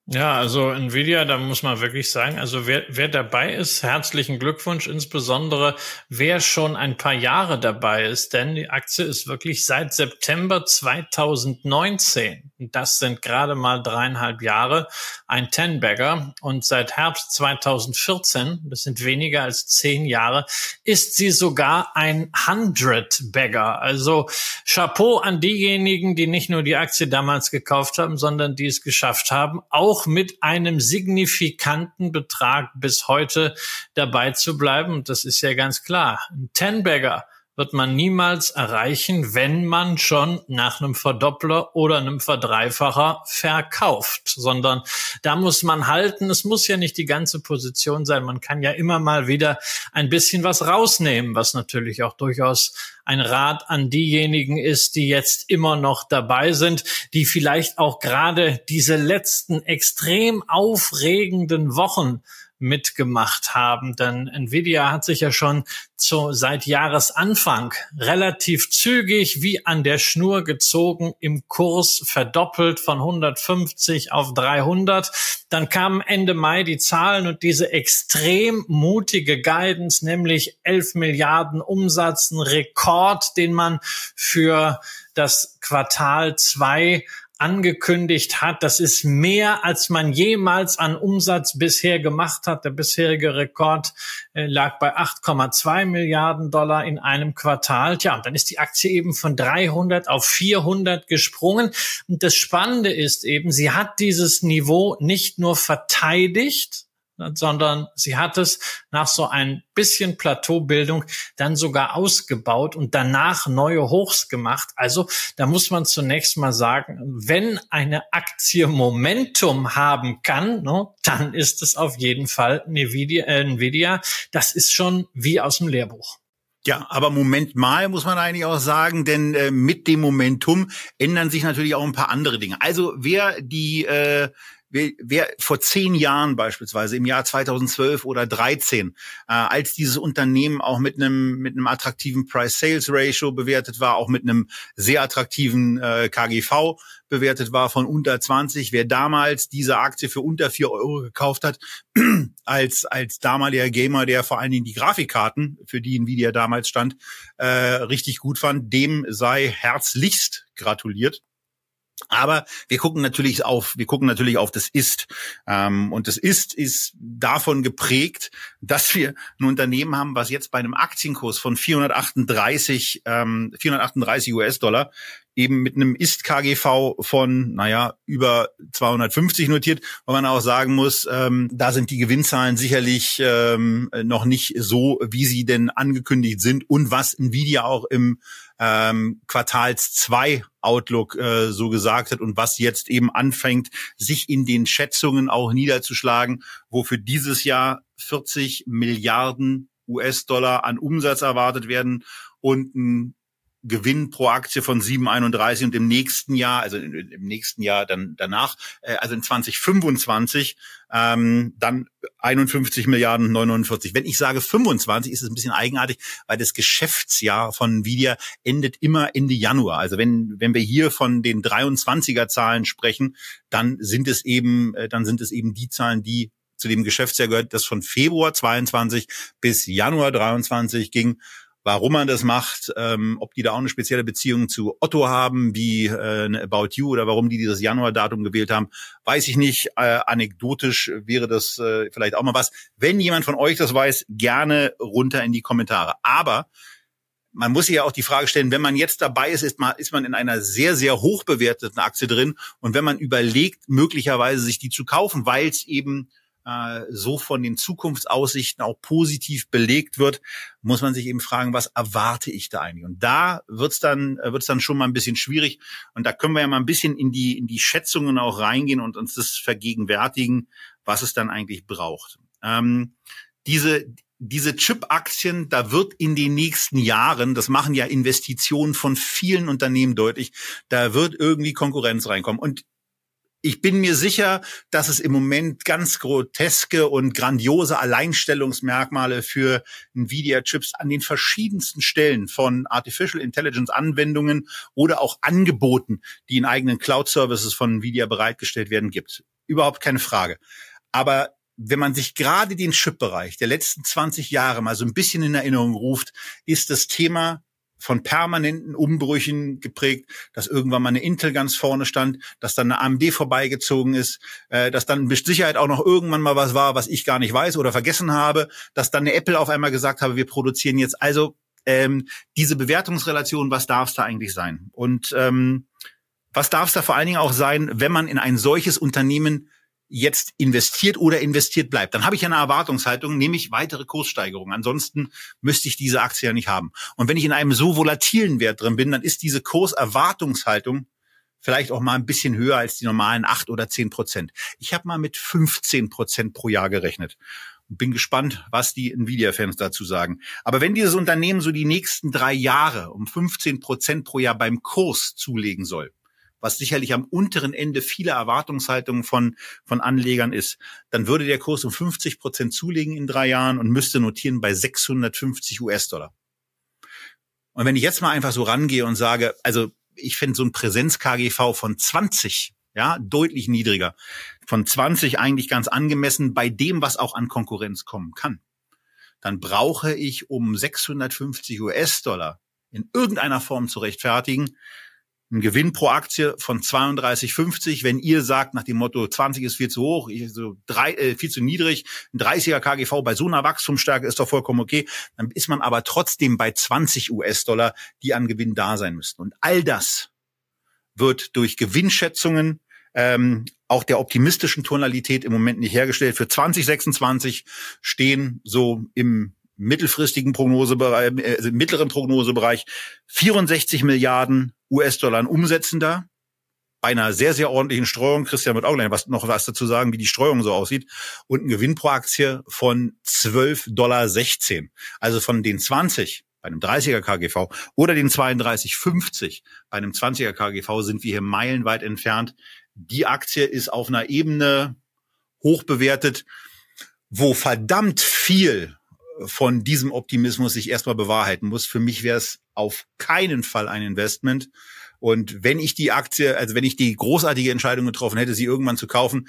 Ja, also Nvidia, da muss man wirklich sagen, also wer, wer dabei ist, herzlichen Glückwunsch, insbesondere wer schon ein paar Jahre dabei ist, denn die Aktie ist wirklich seit September 2019, das sind gerade mal dreieinhalb Jahre, ein Ten-Bagger. Und seit Herbst 2014, das sind weniger als zehn Jahre, ist sie sogar ein Hundred-Bagger. Also Chapeau an diejenigen, die nicht nur die Aktie damals gekauft haben, sondern die es geschafft haben, auch auch mit einem signifikanten Betrag bis heute dabei zu bleiben. Das ist ja ganz klar. Ein Ten-Bagger wird man niemals erreichen, wenn man schon nach einem Verdoppler oder einem Verdreifacher verkauft, sondern da muss man halten. Es muss ja nicht die ganze Position sein. Man kann ja immer mal wieder ein bisschen was rausnehmen, was natürlich auch durchaus ein Rat an diejenigen ist, die jetzt immer noch dabei sind, die vielleicht auch gerade diese letzten extrem aufregenden Wochen mitgemacht haben. Denn Nvidia hat sich ja schon zu, seit Jahresanfang relativ zügig wie an der Schnur gezogen im Kurs verdoppelt von 150 auf 300. Dann kamen Ende Mai die Zahlen und diese extrem mutige Guidance, nämlich 11 Milliarden Umsatz, ein Rekord, den man für das Quartal zwei angekündigt hat. Das ist mehr, als man jemals an Umsatz bisher gemacht hat. Der bisherige Rekord äh, lag bei 8,2 Milliarden Dollar in einem Quartal. Tja, und dann ist die Aktie eben von 300 auf 400 gesprungen. Und das Spannende ist eben, sie hat dieses Niveau nicht nur verteidigt, sondern sie hat es nach so ein bisschen Plateaubildung dann sogar ausgebaut und danach neue Hochs gemacht. Also da muss man zunächst mal sagen, wenn eine Aktie Momentum haben kann, ne, dann ist es auf jeden Fall Nvidia, äh. Das ist schon wie aus dem Lehrbuch. Ja, aber Moment mal muss man eigentlich auch sagen, denn äh, mit dem Momentum ändern sich natürlich auch ein paar andere Dinge. Also wer die äh, wer, wer vor zehn Jahren beispielsweise im Jahr 2012 oder 13, äh, als dieses Unternehmen auch mit einem mit einem attraktiven Price-Sales-Ratio bewertet war, auch mit einem sehr attraktiven äh, KGV bewertet war von unter 20, wer damals diese Aktie für unter vier Euro gekauft hat, *clears throat* als als damaliger Gamer, der vor allen Dingen die Grafikkarten, für die Nvidia damals stand, äh, richtig gut fand, dem sei herzlichst gratuliert. Aber wir gucken natürlich auf, wir gucken natürlich auf das Ist. Ähm, und das Ist ist davon geprägt, dass wir ein Unternehmen haben, was jetzt bei einem Aktienkurs von 438, ähm, 438 US-Dollar eben mit einem Ist-KGV von, naja, über 250 notiert, wo man auch sagen muss, ähm, da sind die Gewinnzahlen sicherlich ähm, noch nicht so, wie sie denn angekündigt sind und was Nvidia auch im ähm, Quartals 2 Outlook äh, so gesagt hat und was jetzt eben anfängt, sich in den Schätzungen auch niederzuschlagen, wo für dieses Jahr 40 Milliarden US-Dollar an Umsatz erwartet werden und ein Gewinn pro Aktie von 7,31 und im nächsten Jahr, also im nächsten Jahr dann danach, äh, also in 2025 ähm, dann 51 Milliarden 49. Wenn ich sage 25, ist es ein bisschen eigenartig, weil das Geschäftsjahr von Nvidia endet immer Ende Januar. Also wenn wenn wir hier von den 23er Zahlen sprechen, dann sind es eben äh, dann sind es eben die Zahlen, die zu dem Geschäftsjahr gehört, das von Februar 22 bis Januar 23 ging warum man das macht, ähm, ob die da auch eine spezielle Beziehung zu Otto haben, wie äh, eine About You oder warum die dieses Januardatum gewählt haben, weiß ich nicht. Äh, anekdotisch wäre das äh, vielleicht auch mal was. Wenn jemand von euch das weiß, gerne runter in die Kommentare. Aber man muss sich ja auch die Frage stellen, wenn man jetzt dabei ist, ist man, ist man in einer sehr, sehr hoch bewerteten Aktie drin. Und wenn man überlegt, möglicherweise sich die zu kaufen, weil es eben äh, so von den Zukunftsaussichten auch positiv belegt wird, muss man sich eben fragen, was erwarte ich da eigentlich? Und da wird's dann äh, wird's dann schon mal ein bisschen schwierig. Und da können wir ja mal ein bisschen in die in die Schätzungen auch reingehen und uns das vergegenwärtigen, was es dann eigentlich braucht. Ähm, diese diese Chip-Aktien, da wird in den nächsten Jahren, das machen ja Investitionen von vielen Unternehmen deutlich, da wird irgendwie Konkurrenz reinkommen. Und ich bin mir sicher, dass es im Moment ganz groteske und grandiose Alleinstellungsmerkmale für Nvidia-Chips an den verschiedensten Stellen von Artificial Intelligence-Anwendungen oder auch Angeboten, die in eigenen Cloud-Services von Nvidia bereitgestellt werden, gibt. Überhaupt keine Frage. Aber wenn man sich gerade den Chip-Bereich der letzten 20 Jahre mal so ein bisschen in Erinnerung ruft, ist das Thema von permanenten Umbrüchen geprägt, dass irgendwann mal eine Intel ganz vorne stand, dass dann eine AMD vorbeigezogen ist, äh, dass dann mit Sicherheit auch noch irgendwann mal was war, was ich gar nicht weiß oder vergessen habe, dass dann eine Apple auf einmal gesagt habe, wir produzieren jetzt. Also ähm, diese Bewertungsrelation, was darf es da eigentlich sein? Und ähm, was darf es da vor allen Dingen auch sein, wenn man in ein solches Unternehmen jetzt investiert oder investiert bleibt, dann habe ich eine Erwartungshaltung, nämlich weitere Kurssteigerungen. Ansonsten müsste ich diese Aktie ja nicht haben. Und wenn ich in einem so volatilen Wert drin bin, dann ist diese Kurserwartungshaltung vielleicht auch mal ein bisschen höher als die normalen acht oder zehn Prozent. Ich habe mal mit 15 Prozent pro Jahr gerechnet. Bin gespannt, was die Nvidia-Fans dazu sagen. Aber wenn dieses Unternehmen so die nächsten drei Jahre um 15 Prozent pro Jahr beim Kurs zulegen soll, was sicherlich am unteren Ende viele Erwartungshaltungen von, von Anlegern ist, dann würde der Kurs um 50 Prozent zulegen in drei Jahren und müsste notieren bei 650 US-Dollar. Und wenn ich jetzt mal einfach so rangehe und sage, also ich finde so ein Präsenz-KGV von 20, ja, deutlich niedriger, von 20 eigentlich ganz angemessen bei dem, was auch an Konkurrenz kommen kann, dann brauche ich, um 650 US-Dollar in irgendeiner Form zu rechtfertigen, ein Gewinn pro Aktie von 32,50. Wenn ihr sagt, nach dem Motto 20 ist viel zu hoch, so drei, äh, viel zu niedrig, ein 30er KGV bei so einer Wachstumsstärke ist doch vollkommen okay, dann ist man aber trotzdem bei 20 US-Dollar, die an Gewinn da sein müssten. Und all das wird durch Gewinnschätzungen ähm, auch der optimistischen Tonalität im Moment nicht hergestellt. Für 2026 stehen so im mittelfristigen Prognosebereich, äh, mittleren Prognosebereich 64 Milliarden US-Dollar an Umsätzen da. Bei einer sehr, sehr ordentlichen Streuung. Christian wird auch gleich was, noch was dazu sagen, wie die Streuung so aussieht. Und ein Gewinn pro Aktie von 12,16 Dollar. Also von den 20 bei einem 30er KGV oder den 32,50 bei einem 20er KGV sind wir hier meilenweit entfernt. die Aktie ist auf einer Ebene hoch bewertet, wo verdammt viel von diesem Optimismus sich erstmal bewahrheiten muss. Für mich wäre es auf keinen Fall ein Investment. Und wenn ich die Aktie, also wenn ich die großartige Entscheidung getroffen hätte, sie irgendwann zu kaufen,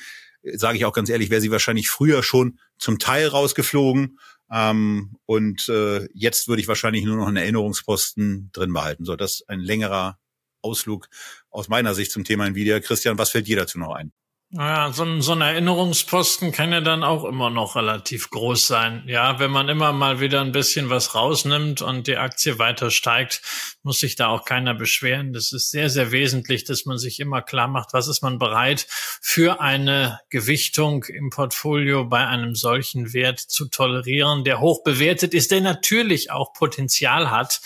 sage ich auch ganz ehrlich, wäre sie wahrscheinlich früher schon zum Teil rausgeflogen. Ähm, und äh, jetzt würde ich wahrscheinlich nur noch einen Erinnerungsposten drin behalten. So, das ist ein längerer Ausflug aus meiner Sicht zum Thema Nvidia. Christian, was fällt dir dazu noch ein? Naja, so ein, so ein Erinnerungsposten kann ja dann auch immer noch relativ groß sein. Ja, wenn man immer mal wieder ein bisschen was rausnimmt und die Aktie weiter steigt, muss sich da auch keiner beschweren. Das ist sehr, sehr wesentlich, dass man sich immer klar macht, was ist man bereit für eine Gewichtung im Portfolio bei einem solchen Wert zu tolerieren, der hoch bewertet ist, der natürlich auch Potenzial hat.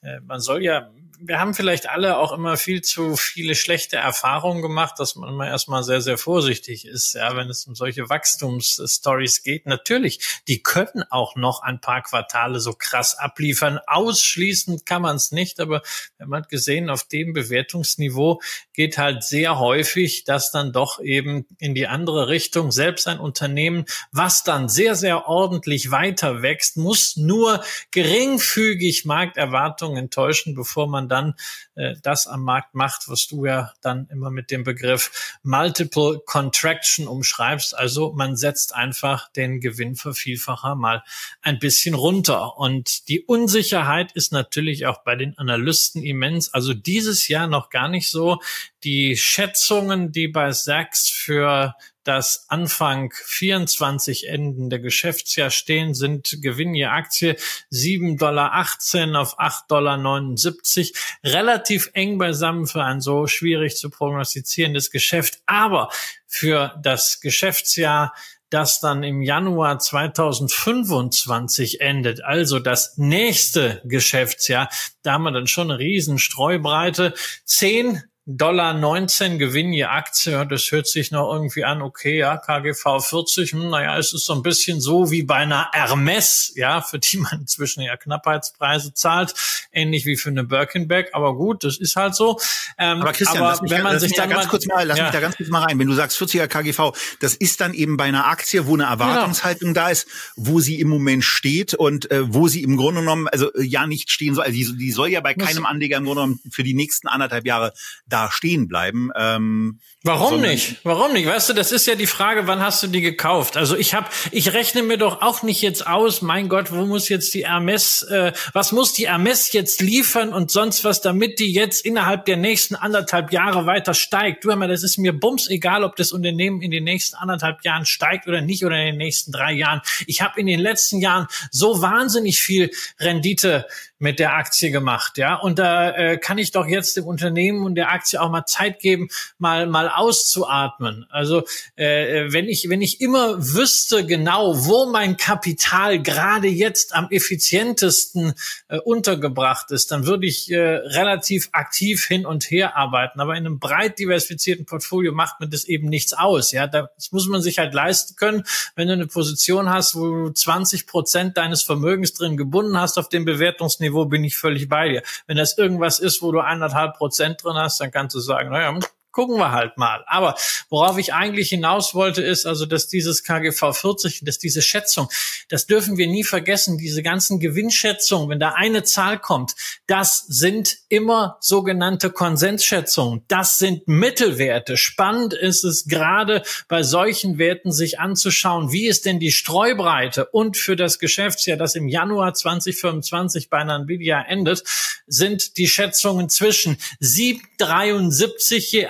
Äh, man soll ja wir haben vielleicht alle auch immer viel zu viele schlechte Erfahrungen gemacht, dass man immer erstmal sehr, sehr vorsichtig ist, ja, wenn es um solche Wachstumsstories geht. Natürlich, die können auch noch ein paar Quartale so krass abliefern. Ausschließend kann man es nicht, aber man hat gesehen, auf dem Bewertungsniveau geht halt sehr häufig das dann doch eben in die andere Richtung. Selbst ein Unternehmen, was dann sehr, sehr ordentlich weiter wächst, muss nur geringfügig Markterwartungen enttäuschen, bevor man dann äh, das am Markt macht, was du ja dann immer mit dem Begriff Multiple Contraction umschreibst. Also man setzt einfach den Gewinnvervielfacher mal ein bisschen runter. Und die Unsicherheit ist natürlich auch bei den Analysten immens. Also dieses Jahr noch gar nicht so. Die Schätzungen, die bei Sachs für das Anfang 24 endende Geschäftsjahr stehen, sind Gewinn je Aktie 7,18 Dollar auf 8,79 Dollar. Relativ eng beisammen für ein so schwierig zu prognostizierendes Geschäft. Aber für das Geschäftsjahr das dann im Januar 2025 endet, also das nächste Geschäftsjahr, da haben wir dann schon eine riesen Streubreite. Zehn Dollar 19 Gewinn je Aktie. Das hört sich noch irgendwie an, okay, ja, KGV 40, hm, naja, es ist so ein bisschen so wie bei einer Hermes, ja, für die man *laughs* inzwischen ja Knappheitspreise zahlt, ähnlich wie für eine Birkenbeck, aber gut, das ist halt so. Ähm, aber Christian, aber mich, wenn man sich dann da ganz mal, kurz mal, lass ja. mich da ganz kurz mal rein. Wenn du sagst 40er KGV, das ist dann eben bei einer Aktie, wo eine Erwartungshaltung genau. da ist, wo sie im Moment steht und äh, wo sie im Grunde genommen, also äh, ja nicht stehen soll, also die, die soll ja bei keinem Anleger im Grunde genommen für die nächsten anderthalb Jahre da da stehen bleiben. Ähm, Warum nicht? Warum nicht? Weißt du, das ist ja die Frage, wann hast du die gekauft? Also ich habe, ich rechne mir doch auch nicht jetzt aus, mein Gott, wo muss jetzt die Hermes, äh, was muss die Hermes jetzt liefern und sonst was, damit die jetzt innerhalb der nächsten anderthalb Jahre weiter steigt? Du hör mal, das ist mir bums egal, ob das Unternehmen in den nächsten anderthalb Jahren steigt oder nicht oder in den nächsten drei Jahren. Ich habe in den letzten Jahren so wahnsinnig viel Rendite mit der Aktie gemacht, ja. Und da äh, kann ich doch jetzt dem Unternehmen und der Aktie auch mal Zeit geben, mal mal auszuatmen. Also äh, wenn ich wenn ich immer wüsste genau, wo mein Kapital gerade jetzt am effizientesten äh, untergebracht ist, dann würde ich äh, relativ aktiv hin und her arbeiten. Aber in einem breit diversifizierten Portfolio macht mir das eben nichts aus, ja. Das muss man sich halt leisten können, wenn du eine Position hast, wo du 20 Prozent deines Vermögens drin gebunden hast auf dem Bewertungsniveau Niveau bin ich völlig bei dir. Wenn das irgendwas ist, wo du eineinhalb Prozent drin hast, dann kannst du sagen, naja, gucken wir halt mal. Aber worauf ich eigentlich hinaus wollte, ist also, dass dieses KGV 40, dass diese Schätzung, das dürfen wir nie vergessen, diese ganzen Gewinnschätzungen, wenn da eine Zahl kommt, das sind immer sogenannte Konsensschätzungen. Das sind Mittelwerte. Spannend ist es gerade bei solchen Werten sich anzuschauen, wie ist denn die Streubreite und für das Geschäftsjahr, das im Januar 2025 bei Nvidia endet, sind die Schätzungen zwischen 773 je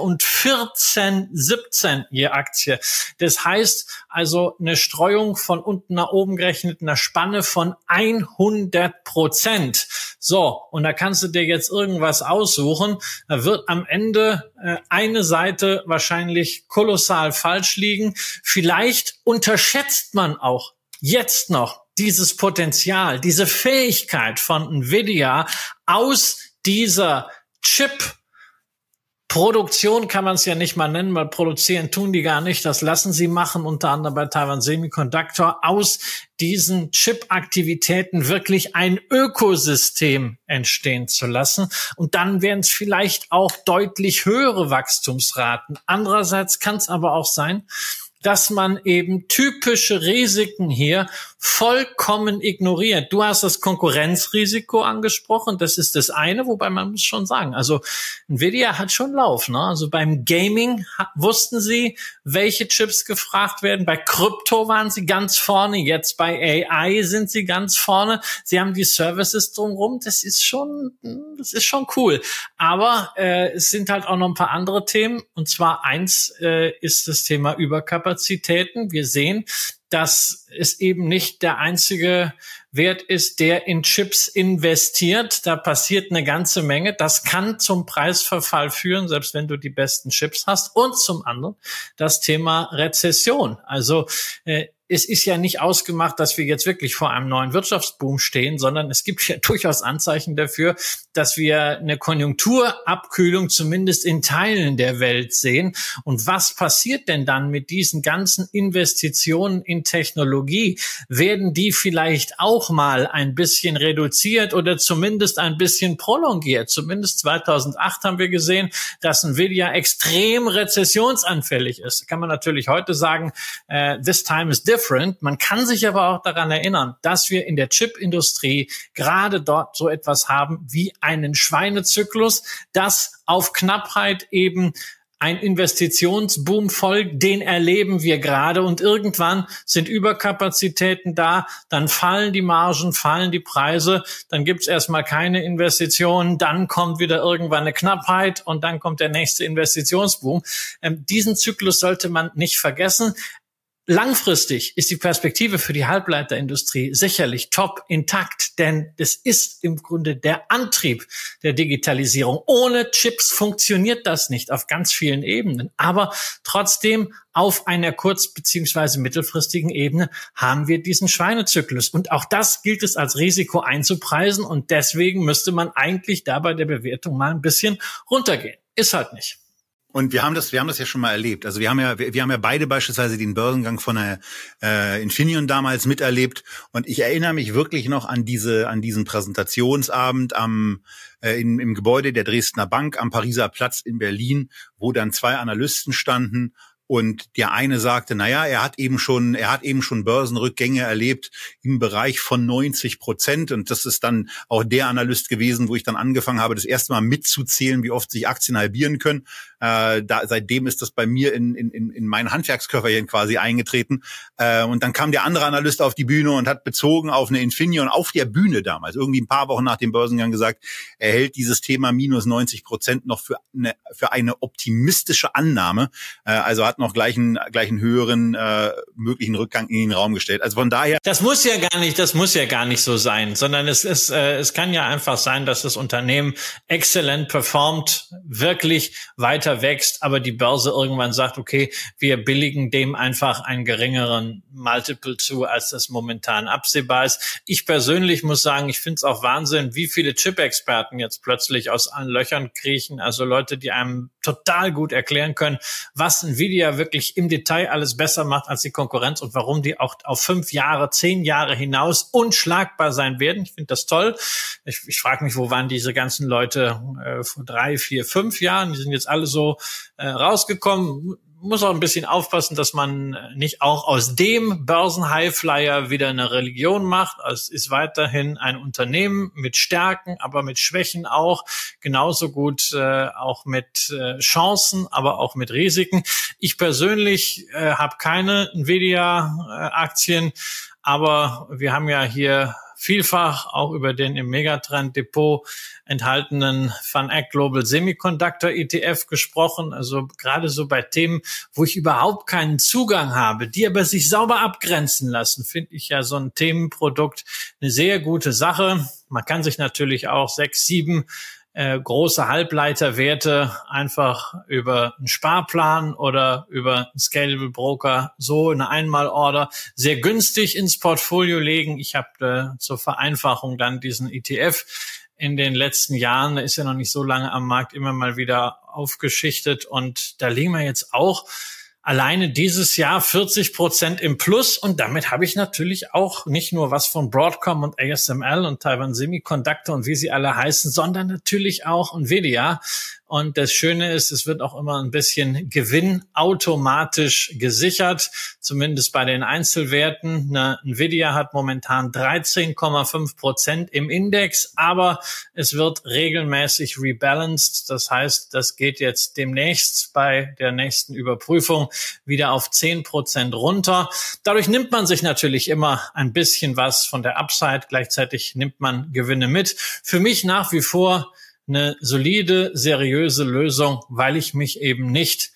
und 14, 17 je Aktie. Das heißt also eine Streuung von unten nach oben gerechnet, eine Spanne von 100 Prozent. So, und da kannst du dir jetzt irgendwas aussuchen. Da wird am Ende äh, eine Seite wahrscheinlich kolossal falsch liegen. Vielleicht unterschätzt man auch jetzt noch dieses Potenzial, diese Fähigkeit von Nvidia aus dieser Chip Produktion kann man es ja nicht mal nennen, weil produzieren tun die gar nicht. Das lassen sie machen, unter anderem bei Taiwan Semiconductor, aus diesen Chip-Aktivitäten wirklich ein Ökosystem entstehen zu lassen. Und dann wären es vielleicht auch deutlich höhere Wachstumsraten. Andererseits kann es aber auch sein, dass man eben typische Risiken hier vollkommen ignoriert. Du hast das Konkurrenzrisiko angesprochen, das ist das eine, wobei man muss schon sagen, also Nvidia hat schon Lauf. Ne? Also beim Gaming wussten sie, welche Chips gefragt werden. Bei Krypto waren sie ganz vorne, jetzt bei AI sind sie ganz vorne. Sie haben die Services drumherum, das ist schon, das ist schon cool. Aber äh, es sind halt auch noch ein paar andere Themen. Und zwar eins äh, ist das Thema Überkapazitäten. Wir sehen, dass es eben nicht der einzige Wert ist, der in Chips investiert. Da passiert eine ganze Menge. Das kann zum Preisverfall führen, selbst wenn du die besten Chips hast. Und zum anderen das Thema Rezession. Also äh, es ist ja nicht ausgemacht, dass wir jetzt wirklich vor einem neuen Wirtschaftsboom stehen, sondern es gibt ja *laughs* durchaus Anzeichen dafür, dass wir eine Konjunkturabkühlung zumindest in Teilen der Welt sehen. Und was passiert denn dann mit diesen ganzen Investitionen in Technologie? Werden die vielleicht auch mal ein bisschen reduziert oder zumindest ein bisschen prolongiert? Zumindest 2008 haben wir gesehen, dass Nvidia extrem rezessionsanfällig ist. Kann man natürlich heute sagen, uh, this time is different different. Man kann sich aber auch daran erinnern, dass wir in der Chipindustrie gerade dort so etwas haben wie einen Schweinezyklus, das auf Knappheit eben ein Investitionsboom folgt, den erleben wir gerade und irgendwann sind Überkapazitäten da, dann fallen die Margen, fallen die Preise, dann gibt's erstmal keine Investitionen, dann kommt wieder irgendwann eine Knappheit und dann kommt der nächste Investitionsboom. Ähm, diesen Zyklus sollte man nicht vergessen. Langfristig ist die Perspektive für die Halbleiterindustrie sicherlich top intakt, denn es ist im Grunde der Antrieb der Digitalisierung. Ohne Chips funktioniert das nicht auf ganz vielen Ebenen. Aber trotzdem auf einer kurz- beziehungsweise mittelfristigen Ebene haben wir diesen Schweinezyklus. Und auch das gilt es als Risiko einzupreisen. Und deswegen müsste man eigentlich da bei der Bewertung mal ein bisschen runtergehen. Ist halt nicht. Und wir haben das, wir haben das ja schon mal erlebt. Also wir haben ja, wir, wir haben ja beide beispielsweise den Börsengang von der äh, Infineon damals miterlebt. Und ich erinnere mich wirklich noch an diese, an diesen Präsentationsabend am äh, in, im Gebäude der Dresdner Bank am Pariser Platz in Berlin, wo dann zwei Analysten standen und der eine sagte, naja, er hat eben schon, er hat eben schon Börsenrückgänge erlebt im Bereich von 90 Prozent. Und das ist dann auch der Analyst gewesen, wo ich dann angefangen habe, das erste Mal mitzuzählen, wie oft sich Aktien halbieren können. Äh, da, seitdem ist das bei mir in, in, in mein Handwerkskörperchen quasi eingetreten. Äh, und dann kam der andere Analyst auf die Bühne und hat bezogen auf eine Infineon auf der Bühne damals, irgendwie ein paar Wochen nach dem Börsengang gesagt, er hält dieses Thema minus 90 Prozent noch für eine, für eine optimistische Annahme. Äh, also hat noch gleich einen, gleich einen höheren äh, möglichen Rückgang in den Raum gestellt. Also von daher. Das muss ja gar nicht, das muss ja gar nicht so sein, sondern es ist, äh, es kann ja einfach sein, dass das Unternehmen exzellent performt, wirklich weiter weiter wächst, aber die Börse irgendwann sagt, okay, wir billigen dem einfach einen geringeren Multiple zu, als das momentan absehbar ist. Ich persönlich muss sagen, ich finde es auch Wahnsinn, wie viele Chip-Experten jetzt plötzlich aus allen Löchern kriechen, also Leute, die einem total gut erklären können, was Nvidia wirklich im Detail alles besser macht als die Konkurrenz und warum die auch auf fünf Jahre, zehn Jahre hinaus unschlagbar sein werden. Ich finde das toll. Ich, ich frage mich, wo waren diese ganzen Leute äh, vor drei, vier, fünf Jahren? Die sind jetzt alle so äh, rausgekommen. Muss auch ein bisschen aufpassen, dass man nicht auch aus dem Börsenhighflyer wieder eine Religion macht. Es ist weiterhin ein Unternehmen mit Stärken, aber mit Schwächen auch. Genauso gut äh, auch mit äh, Chancen, aber auch mit Risiken. Ich persönlich äh, habe keine Nvidia-Aktien, aber wir haben ja hier vielfach auch über den im Megatrend Depot enthaltenen Eck Global Semiconductor ETF gesprochen. Also gerade so bei Themen, wo ich überhaupt keinen Zugang habe, die aber sich sauber abgrenzen lassen, finde ich ja so ein Themenprodukt eine sehr gute Sache. Man kann sich natürlich auch sechs, sieben äh, große Halbleiterwerte einfach über einen Sparplan oder über einen Scalable Broker so eine Einmalorder sehr günstig ins Portfolio legen. Ich habe äh, zur Vereinfachung dann diesen ETF in den letzten Jahren, da ist ja noch nicht so lange am Markt, immer mal wieder aufgeschichtet und da liegen wir jetzt auch alleine dieses Jahr 40 Prozent im Plus und damit habe ich natürlich auch nicht nur was von Broadcom und ASML und Taiwan Semiconductor und wie sie alle heißen, sondern natürlich auch Nvidia. Und das Schöne ist, es wird auch immer ein bisschen Gewinn automatisch gesichert, zumindest bei den Einzelwerten. Eine Nvidia hat momentan 13,5 Prozent im Index, aber es wird regelmäßig rebalanced. Das heißt, das geht jetzt demnächst bei der nächsten Überprüfung wieder auf 10 Prozent runter. Dadurch nimmt man sich natürlich immer ein bisschen was von der Upside. Gleichzeitig nimmt man Gewinne mit. Für mich nach wie vor eine solide, seriöse Lösung, weil ich mich eben nicht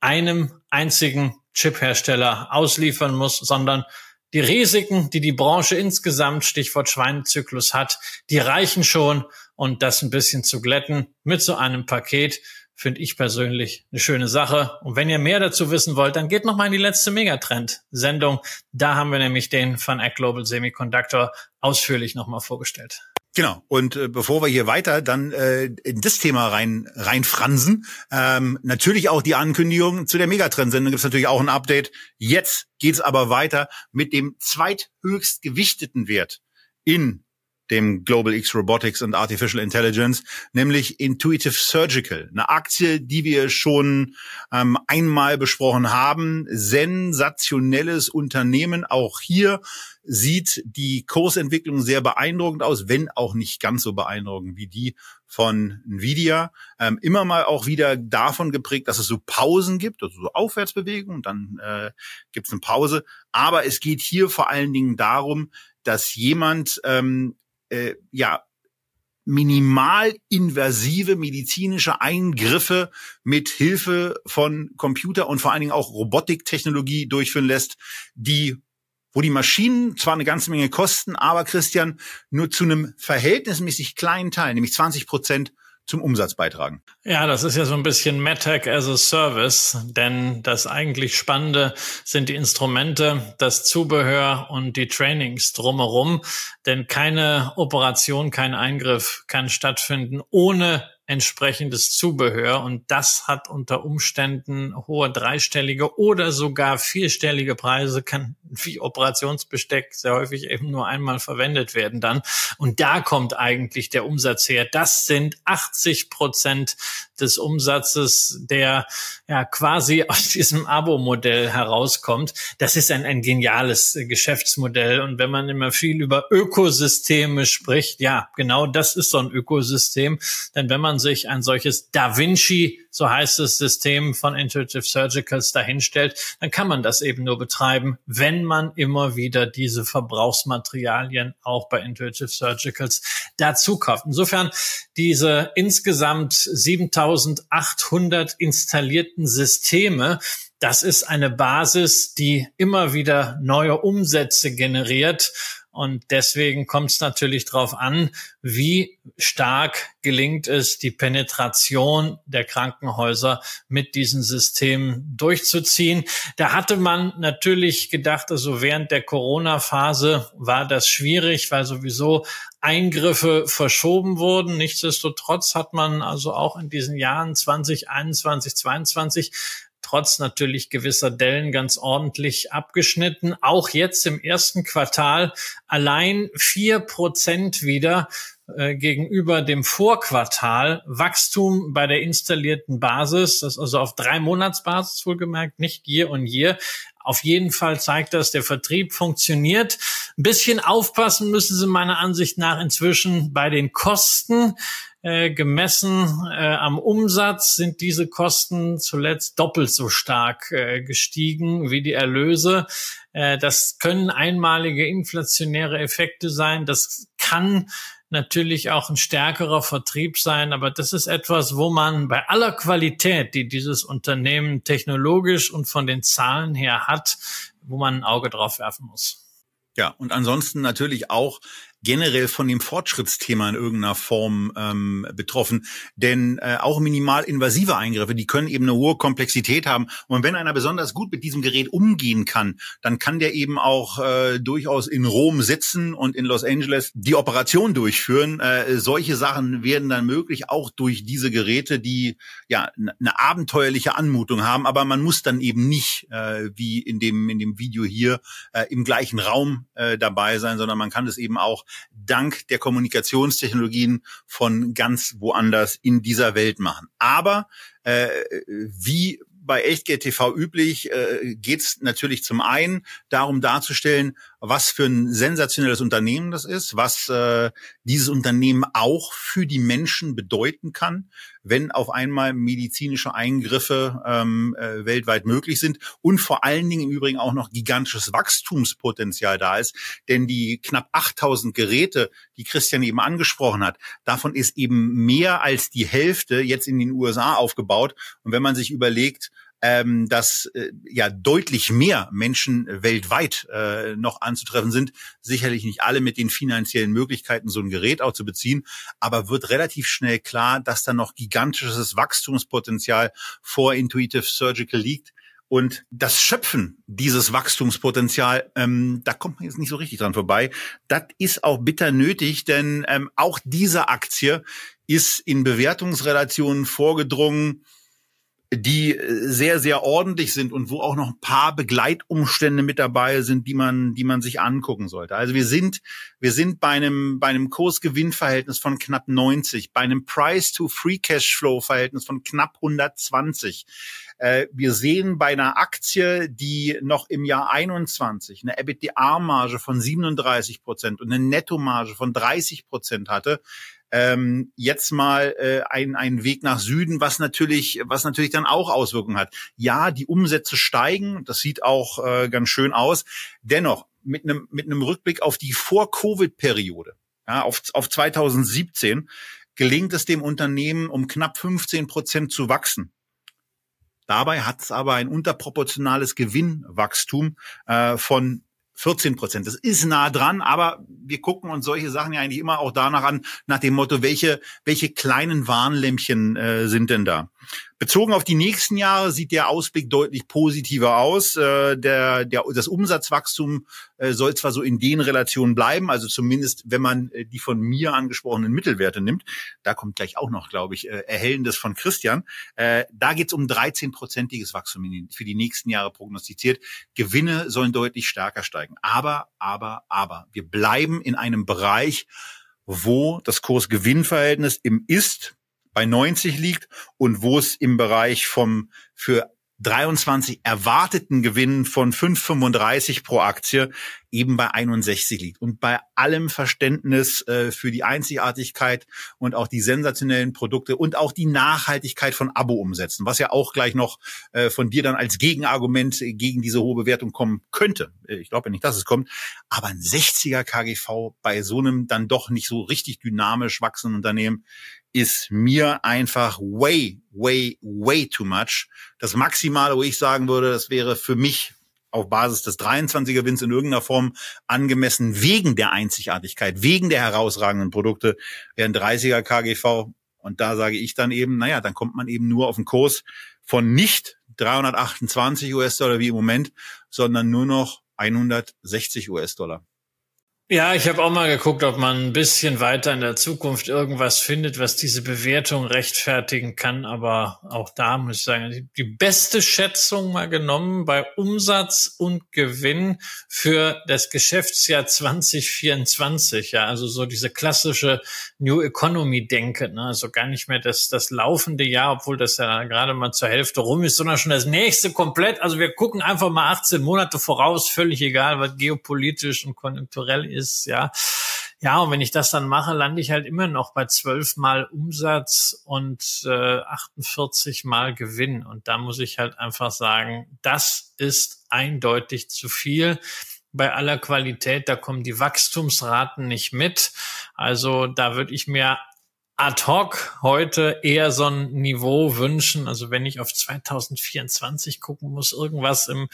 einem einzigen Chiphersteller ausliefern muss, sondern die Risiken, die die Branche insgesamt, Stichwort Schweinezyklus hat, die reichen schon und das ein bisschen zu glätten mit so einem Paket finde ich persönlich eine schöne Sache. Und wenn ihr mehr dazu wissen wollt, dann geht noch mal in die letzte Megatrend-Sendung. Da haben wir nämlich den von Act Global Semiconductor ausführlich noch mal vorgestellt. Genau. Und äh, bevor wir hier weiter dann äh, in das Thema rein reinfransen, ähm, natürlich auch die Ankündigung zu der Megatrend-Sendung gibt es natürlich auch ein Update. Jetzt geht's aber weiter mit dem zweithöchst gewichteten Wert in dem Global X Robotics und Artificial Intelligence, nämlich Intuitive Surgical, eine Aktie, die wir schon ähm, einmal besprochen haben. Sensationelles Unternehmen. Auch hier sieht die Kursentwicklung sehr beeindruckend aus, wenn auch nicht ganz so beeindruckend wie die von Nvidia. Ähm, immer mal auch wieder davon geprägt, dass es so Pausen gibt, also so Aufwärtsbewegungen, dann äh, gibt es eine Pause. Aber es geht hier vor allen Dingen darum, dass jemand ähm, äh, ja minimal invasive medizinische Eingriffe mit Hilfe von Computer und vor allen Dingen auch Robotiktechnologie durchführen lässt, die wo die Maschinen zwar eine ganze Menge kosten, aber Christian nur zu einem verhältnismäßig kleinen Teil, nämlich 20 Prozent zum Umsatz beitragen. Ja, das ist ja so ein bisschen MedTech as a Service, denn das eigentlich Spannende sind die Instrumente, das Zubehör und die Trainings drumherum, denn keine Operation, kein Eingriff kann stattfinden ohne entsprechendes Zubehör und das hat unter Umständen hohe dreistellige oder sogar vierstellige Preise, kann *laughs* wie Operationsbesteck sehr häufig eben nur einmal verwendet werden dann. Und da kommt eigentlich der Umsatz her. Das sind 80 Prozent des Umsatzes, der ja quasi *laughs* aus diesem Abo-Modell herauskommt. Das ist ein, ein geniales Geschäftsmodell. Und wenn man immer viel über Ökosysteme spricht, ja, genau das ist so ein Ökosystem. Denn wenn man sich ein solches Da Vinci, so heißt es, System von Intuitive Surgicals dahinstellt, dann kann man das eben nur betreiben, wenn man immer wieder diese Verbrauchsmaterialien auch bei Intuitive Surgicals dazu kauft. Insofern diese insgesamt 7800 installierten Systeme, das ist eine Basis, die immer wieder neue Umsätze generiert und deswegen kommt es natürlich darauf an, wie stark gelingt es, die Penetration der Krankenhäuser mit diesen Systemen durchzuziehen. Da hatte man natürlich gedacht, also während der Corona-Phase war das schwierig, weil sowieso Eingriffe verschoben wurden. Nichtsdestotrotz hat man also auch in diesen Jahren 2021, 2022 trotz natürlich gewisser Dellen ganz ordentlich abgeschnitten. Auch jetzt im ersten Quartal allein vier Prozent wieder äh, gegenüber dem Vorquartal Wachstum bei der installierten Basis, das ist also auf drei Monatsbasis wohlgemerkt, nicht year on year. Auf jeden Fall zeigt das, der Vertrieb funktioniert. Ein bisschen aufpassen müssen Sie meiner Ansicht nach inzwischen bei den Kosten. Äh, gemessen äh, am Umsatz sind diese Kosten zuletzt doppelt so stark äh, gestiegen wie die Erlöse. Äh, das können einmalige inflationäre Effekte sein. Das kann natürlich auch ein stärkerer Vertrieb sein, aber das ist etwas, wo man bei aller Qualität, die dieses Unternehmen technologisch und von den Zahlen her hat, wo man ein Auge drauf werfen muss. Ja, und ansonsten natürlich auch generell von dem Fortschrittsthema in irgendeiner Form ähm, betroffen. Denn äh, auch minimal invasive Eingriffe, die können eben eine hohe Komplexität haben. Und wenn einer besonders gut mit diesem Gerät umgehen kann, dann kann der eben auch äh, durchaus in Rom sitzen und in Los Angeles die Operation durchführen. Äh, solche Sachen werden dann möglich, auch durch diese Geräte, die ja eine abenteuerliche Anmutung haben, aber man muss dann eben nicht äh, wie in dem in dem Video hier äh, im gleichen Raum äh, dabei sein, sondern man kann es eben auch dank der Kommunikationstechnologien von ganz woanders in dieser Welt machen. Aber äh, wie bei Echtgeld TV üblich äh, geht es natürlich zum einen darum darzustellen, was für ein sensationelles Unternehmen das ist, was äh, dieses Unternehmen auch für die Menschen bedeuten kann, wenn auf einmal medizinische Eingriffe ähm, äh, weltweit möglich sind und vor allen Dingen im Übrigen auch noch gigantisches Wachstumspotenzial da ist, denn die knapp 8000 Geräte, die Christian eben angesprochen hat, davon ist eben mehr als die Hälfte jetzt in den USA aufgebaut. Und wenn man sich überlegt, ähm, dass äh, ja deutlich mehr Menschen weltweit äh, noch anzutreffen sind. Sicherlich nicht alle mit den finanziellen Möglichkeiten, so ein Gerät auch zu beziehen, aber wird relativ schnell klar, dass da noch gigantisches Wachstumspotenzial vor Intuitive Surgical liegt. Und das Schöpfen dieses Wachstumspotenzial, ähm, da kommt man jetzt nicht so richtig dran vorbei. Das ist auch bitter nötig, denn ähm, auch diese Aktie ist in Bewertungsrelationen vorgedrungen, die äh, sehr, sehr ordentlich sind und wo auch noch ein paar Begleitumstände mit dabei sind, die man, die man sich angucken sollte. Also wir sind, wir sind bei einem, bei einem Kursgewinnverhältnis von knapp 90, bei einem Price-to-Free-Cash-Flow-Verhältnis von knapp 120. Äh, wir sehen bei einer Aktie, die noch im Jahr 21 eine EBITDA-Marge von 37 Prozent und eine Nettomarge von 30 Prozent hatte, ähm, jetzt mal äh, ein, ein Weg nach Süden, was natürlich, was natürlich dann auch Auswirkungen hat. Ja, die Umsätze steigen, das sieht auch äh, ganz schön aus. Dennoch, mit einem mit einem Rückblick auf die Vor-Covid-Periode, ja, auf, auf 2017, gelingt es dem Unternehmen, um knapp 15 Prozent zu wachsen. Dabei hat es aber ein unterproportionales Gewinnwachstum äh, von 14 Prozent. Das ist nah dran, aber wir gucken uns solche Sachen ja eigentlich immer auch danach an, nach dem Motto, welche, welche kleinen Warnlämpchen äh, sind denn da? Bezogen auf die nächsten Jahre sieht der Ausblick deutlich positiver aus. Äh, der, der, das Umsatzwachstum äh, soll zwar so in den Relationen bleiben, also zumindest wenn man äh, die von mir angesprochenen Mittelwerte nimmt. Da kommt gleich auch noch, glaube ich, Erhellendes von Christian. Da geht es um 13-prozentiges Wachstum für die nächsten Jahre prognostiziert. Gewinne sollen deutlich stärker steigen. Aber, aber, aber, wir bleiben in einem Bereich, wo das Kurs-Gewinn-Verhältnis im Ist bei 90 liegt und wo es im Bereich vom für 23 erwarteten Gewinn von 5,35 pro Aktie eben bei 61 liegt. Und bei allem Verständnis äh, für die Einzigartigkeit und auch die sensationellen Produkte und auch die Nachhaltigkeit von Abo-Umsätzen, was ja auch gleich noch äh, von dir dann als Gegenargument gegen diese hohe Bewertung kommen könnte. Äh, ich glaube nicht, dass es kommt. Aber ein 60er KGV bei so einem dann doch nicht so richtig dynamisch wachsenden Unternehmen ist mir einfach way, way, way too much. Das Maximale, wo ich sagen würde, das wäre für mich auf Basis des 23er Wins in irgendeiner Form angemessen wegen der Einzigartigkeit, wegen der herausragenden Produkte, wäre ein 30er KGV. Und da sage ich dann eben, naja, dann kommt man eben nur auf einen Kurs von nicht 328 US-Dollar wie im Moment, sondern nur noch 160 US-Dollar. Ja, ich habe auch mal geguckt, ob man ein bisschen weiter in der Zukunft irgendwas findet, was diese Bewertung rechtfertigen kann. Aber auch da muss ich sagen, die beste Schätzung mal genommen bei Umsatz und Gewinn für das Geschäftsjahr 2024. Ja, also so diese klassische New Economy Denke. Ne? Also gar nicht mehr das, das laufende Jahr, obwohl das ja gerade mal zur Hälfte rum ist, sondern schon das nächste komplett. Also wir gucken einfach mal 18 Monate voraus, völlig egal, was geopolitisch und konjunkturell ist ist, ja. Ja, und wenn ich das dann mache, lande ich halt immer noch bei zwölf Mal Umsatz und äh, 48 Mal Gewinn. Und da muss ich halt einfach sagen, das ist eindeutig zu viel bei aller Qualität, da kommen die Wachstumsraten nicht mit. Also da würde ich mir ad hoc heute eher so ein Niveau wünschen. Also wenn ich auf 2024 gucken muss, irgendwas im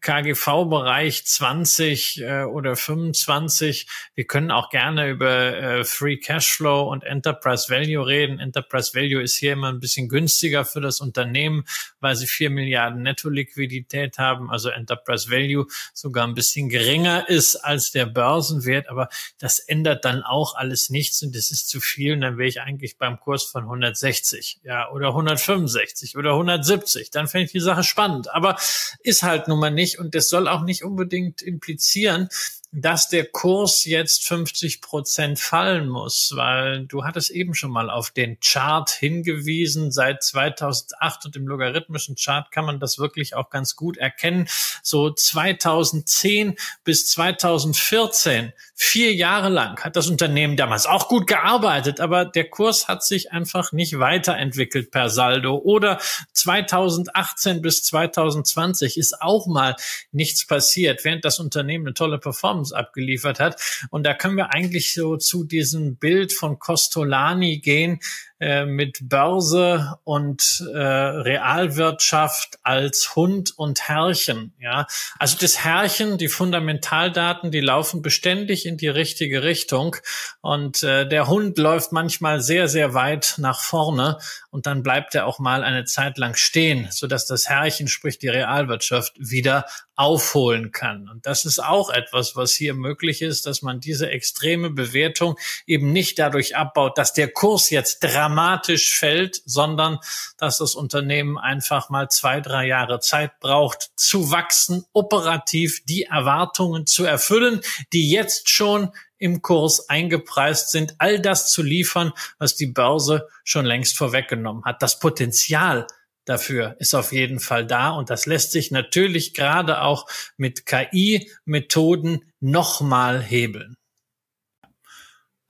KGV-Bereich 20 äh, oder 25. Wir können auch gerne über äh, Free Cashflow und Enterprise Value reden. Enterprise Value ist hier immer ein bisschen günstiger für das Unternehmen, weil sie vier Milliarden Netto-Liquidität haben. Also Enterprise Value sogar ein bisschen geringer ist als der Börsenwert. Aber das ändert dann auch alles nichts und das ist zu viel. Und dann wäre ich eigentlich beim Kurs von 160, ja, oder 165 oder 170. Dann fände ich die Sache spannend. Aber ist halt nun mal nicht und das soll auch nicht unbedingt implizieren, dass der Kurs jetzt 50 Prozent fallen muss, weil du hattest eben schon mal auf den Chart hingewiesen. Seit 2008 und im logarithmischen Chart kann man das wirklich auch ganz gut erkennen. So 2010 bis 2014, vier Jahre lang hat das Unternehmen damals auch gut gearbeitet, aber der Kurs hat sich einfach nicht weiterentwickelt per Saldo. Oder 2018 bis 2020 ist auch mal nichts passiert, während das Unternehmen eine tolle Performance Performance abgeliefert hat. Und da können wir eigentlich so zu diesem Bild von Costolani gehen, äh, mit Börse und äh, Realwirtschaft als Hund und Herrchen. Ja, also das Herrchen, die Fundamentaldaten, die laufen beständig in die richtige Richtung und äh, der Hund läuft manchmal sehr sehr weit nach vorne und dann bleibt er auch mal eine Zeit lang stehen, so dass das Herrchen, sprich die Realwirtschaft, wieder aufholen kann. Und das ist auch etwas, was hier möglich ist, dass man diese extreme Bewertung eben nicht dadurch abbaut, dass der Kurs jetzt dramatisch dramatisch fällt, sondern dass das Unternehmen einfach mal zwei, drei Jahre Zeit braucht, zu wachsen, operativ die Erwartungen zu erfüllen, die jetzt schon im Kurs eingepreist sind, all das zu liefern, was die Börse schon längst vorweggenommen hat. Das Potenzial dafür ist auf jeden Fall da und das lässt sich natürlich gerade auch mit KI-Methoden nochmal hebeln.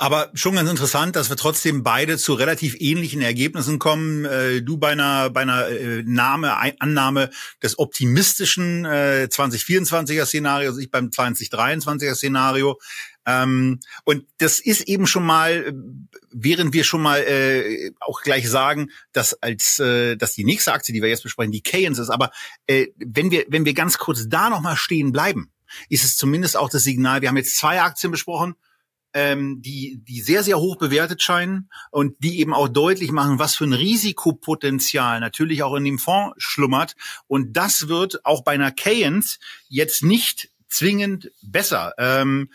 Aber schon ganz interessant, dass wir trotzdem beide zu relativ ähnlichen Ergebnissen kommen. Äh, du bei einer, bei einer äh, Name, Annahme des optimistischen äh, 2024er Szenarios, ich beim 2023er Szenario. Ähm, und das ist eben schon mal, während wir schon mal äh, auch gleich sagen, dass als äh, dass die nächste Aktie, die wir jetzt besprechen, die Keynes ist. Aber äh, wenn wir wenn wir ganz kurz da noch mal stehen bleiben, ist es zumindest auch das Signal. Wir haben jetzt zwei Aktien besprochen ähm, die, die sehr, sehr hoch bewertet scheinen und die eben auch deutlich machen, was für ein Risikopotenzial natürlich auch in dem Fonds schlummert. Und das wird auch bei einer Keyence jetzt nicht zwingend besser. Ähm,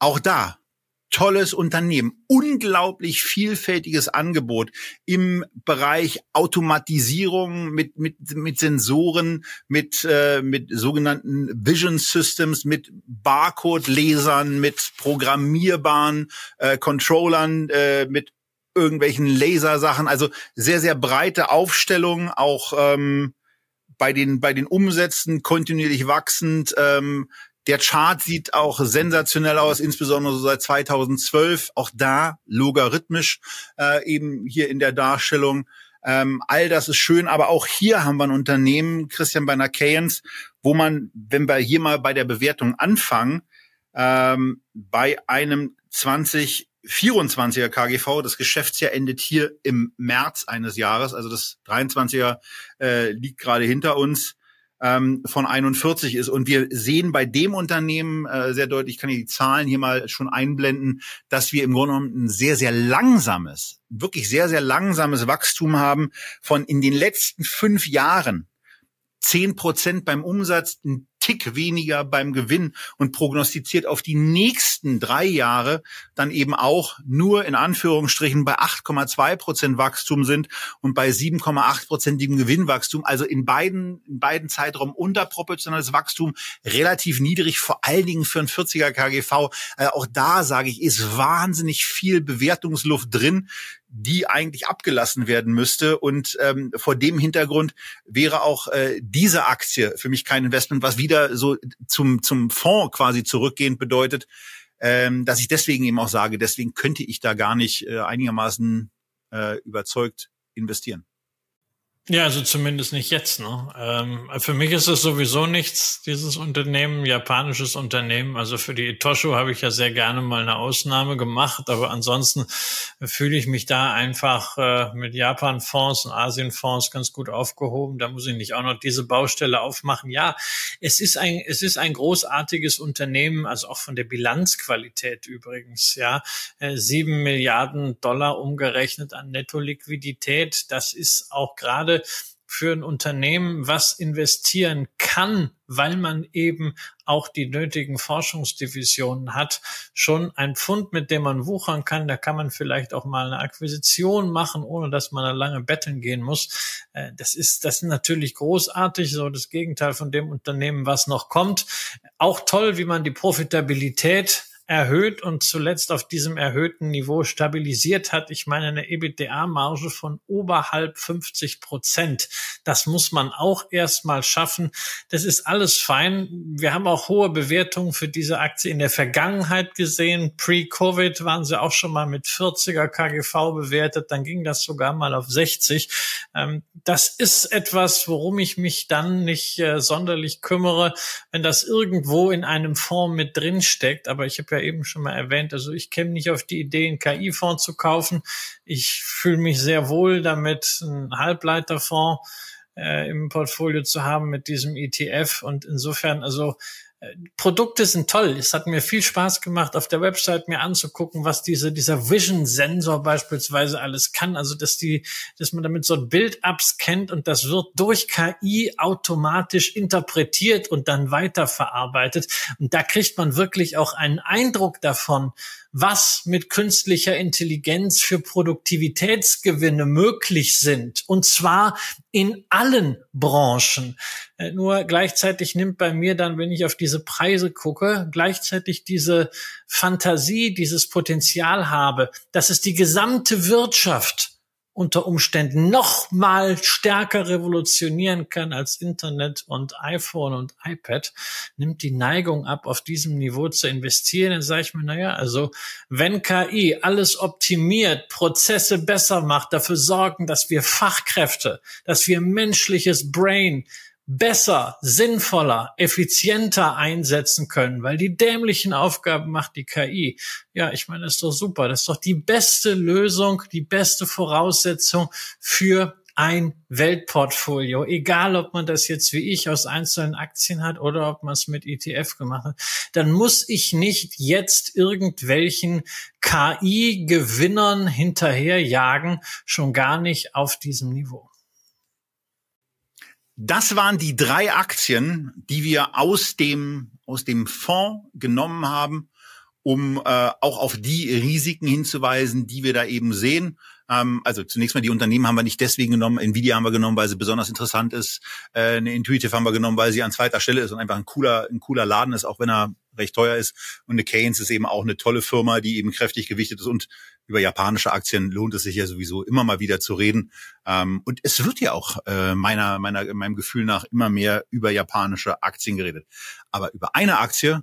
auch da tolles Unternehmen, unglaublich vielfältiges Angebot im Bereich Automatisierung mit mit mit Sensoren, mit äh, mit sogenannten Vision Systems, mit Barcode-Lesern, mit programmierbaren äh, Controllern, äh, mit irgendwelchen Lasersachen, also sehr sehr breite Aufstellung, auch ähm, bei den bei den Umsätzen kontinuierlich wachsend. Ähm, der Chart sieht auch sensationell aus, insbesondere so seit 2012. Auch da logarithmisch äh, eben hier in der Darstellung. Ähm, all das ist schön, aber auch hier haben wir ein Unternehmen, Christian bei Keynes, wo man, wenn wir hier mal bei der Bewertung anfangen, ähm, bei einem 2024er KGV, das Geschäftsjahr endet hier im März eines Jahres, also das 23er äh, liegt gerade hinter uns, ähm, von 41 ist. Und wir sehen bei dem Unternehmen äh, sehr deutlich, ich kann die Zahlen hier mal schon einblenden, dass wir im Grunde genommen ein sehr, sehr langsames, wirklich sehr, sehr langsames Wachstum haben von in den letzten fünf Jahren zehn Prozent beim Umsatz, ein Tick weniger beim Gewinn und prognostiziert auf die nächsten drei Jahre dann eben auch nur in Anführungsstrichen bei 8,2 Prozent Wachstum sind und bei 7,8 prozentigem Gewinnwachstum. Also in beiden, in beiden Zeitraum unterproportionales Wachstum, relativ niedrig, vor allen Dingen für ein 40er KGV. Also auch da sage ich, ist wahnsinnig viel Bewertungsluft drin die eigentlich abgelassen werden müsste. Und ähm, vor dem Hintergrund wäre auch äh, diese Aktie für mich kein Investment, was wieder so zum, zum Fonds quasi zurückgehend bedeutet, ähm, dass ich deswegen eben auch sage, deswegen könnte ich da gar nicht äh, einigermaßen äh, überzeugt investieren. Ja, also zumindest nicht jetzt. Ne? Ähm, für mich ist es sowieso nichts, dieses Unternehmen, japanisches Unternehmen. Also für die Itosho habe ich ja sehr gerne mal eine Ausnahme gemacht, aber ansonsten fühle ich mich da einfach äh, mit Japan-Fonds und Asien-Fonds ganz gut aufgehoben. Da muss ich nicht auch noch diese Baustelle aufmachen. Ja, es ist ein, es ist ein großartiges Unternehmen, also auch von der Bilanzqualität übrigens. Ja, äh, sieben Milliarden Dollar umgerechnet an Netto-Liquidität. Das ist auch gerade gerade für ein Unternehmen, was investieren kann, weil man eben auch die nötigen Forschungsdivisionen hat, schon ein Pfund, mit dem man wuchern kann. Da kann man vielleicht auch mal eine Akquisition machen, ohne dass man da lange betteln gehen muss. Äh, das ist, das ist natürlich großartig, so das Gegenteil von dem Unternehmen, was noch kommt. Auch toll, wie man die Profitabilität erhöht und zuletzt auf diesem erhöhten Niveau stabilisiert hat. Ich meine, eine EBITDA-Marge von oberhalb 50 Prozent. Das muss man auch erstmal schaffen. Das ist alles fein. Wir haben auch hohe Bewertungen für diese Aktie in der Vergangenheit gesehen. Pre-Covid waren sie auch schon mal mit 40er KGV bewertet. Dann ging das sogar mal auf 60. Ähm, das ist etwas, worum ich mich dann nicht äh, sonderlich kümmere, wenn das irgendwo in einem Fonds mit drin steckt. Aber ich habe ja eben schon mal erwähnt. Also ich käme nicht auf die Idee, einen KI-Fonds zu kaufen. Ich fühle mich sehr wohl damit, einen Halbleiterfonds äh, im Portfolio zu haben mit diesem ETF. Und insofern, also Produkte sind toll. Es hat mir viel Spaß gemacht, auf der Website mir anzugucken, was diese, dieser Vision-Sensor beispielsweise alles kann. Also, dass die, dass man damit so ein Bild abscannt und das wird durch KI automatisch interpretiert und dann weiterverarbeitet. Und da kriegt man wirklich auch einen Eindruck davon, was mit künstlicher Intelligenz für Produktivitätsgewinne möglich sind. Und zwar in allen Branchen. Äh, nur gleichzeitig nimmt bei mir dann, wenn ich auf diese Preise gucke, gleichzeitig diese Fantasie, dieses Potenzial habe, dass es die gesamte Wirtschaft unter Umständen noch mal stärker revolutionieren kann als Internet und iPhone und iPad, nimmt die Neigung ab, auf diesem Niveau zu investieren. Dann sage ich mir, naja, also wenn KI alles optimiert, Prozesse besser macht, dafür sorgen, dass wir Fachkräfte, dass wir menschliches Brain besser, sinnvoller, effizienter einsetzen können, weil die dämlichen Aufgaben macht die KI. Ja, ich meine, das ist doch super. Das ist doch die beste Lösung, die beste Voraussetzung für ein Weltportfolio, egal ob man das jetzt wie ich aus einzelnen Aktien hat oder ob man es mit ETF gemacht hat, dann muss ich nicht jetzt irgendwelchen KI-Gewinnern hinterherjagen, schon gar nicht auf diesem Niveau. Das waren die drei Aktien, die wir aus dem, aus dem Fonds genommen haben, um äh, auch auf die Risiken hinzuweisen, die wir da eben sehen. Ähm, also zunächst mal die Unternehmen haben wir nicht deswegen genommen. Nvidia haben wir genommen, weil sie besonders interessant ist. Äh, eine Intuitive haben wir genommen, weil sie an zweiter Stelle ist und einfach ein cooler, ein cooler Laden ist, auch wenn er recht teuer ist. Und eine Keynes ist eben auch eine tolle Firma, die eben kräftig gewichtet ist. Und über japanische Aktien lohnt es sich ja sowieso immer mal wieder zu reden. Ähm, und es wird ja auch äh, meiner, meiner, meinem Gefühl nach immer mehr über japanische Aktien geredet. Aber über eine Aktie,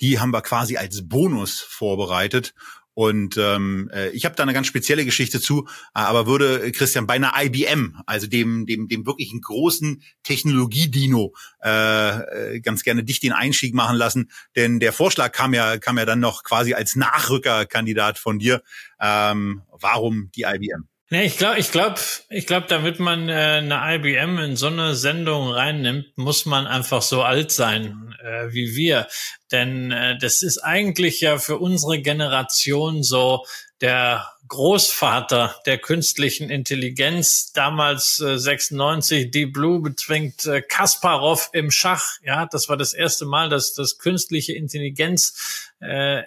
die haben wir quasi als Bonus vorbereitet. Und ähm, äh, ich habe da eine ganz spezielle Geschichte zu, äh, aber würde äh, Christian bei einer IBM, also dem dem dem wirklichen großen Technologiedino, äh, ganz gerne dich den Einstieg machen lassen, denn der Vorschlag kam ja kam ja dann noch quasi als Nachrückerkandidat von dir. Ähm, warum die IBM? Nee, ich glaube, ich glaube, ich glaube, damit man äh, eine IBM in so eine Sendung reinnimmt, muss man einfach so alt sein äh, wie wir. Denn äh, das ist eigentlich ja für unsere Generation so der Großvater der künstlichen Intelligenz, damals äh, 96, Deep Blue bezwingt äh, Kasparov im Schach. Ja, das war das erste Mal, dass das künstliche Intelligenz äh,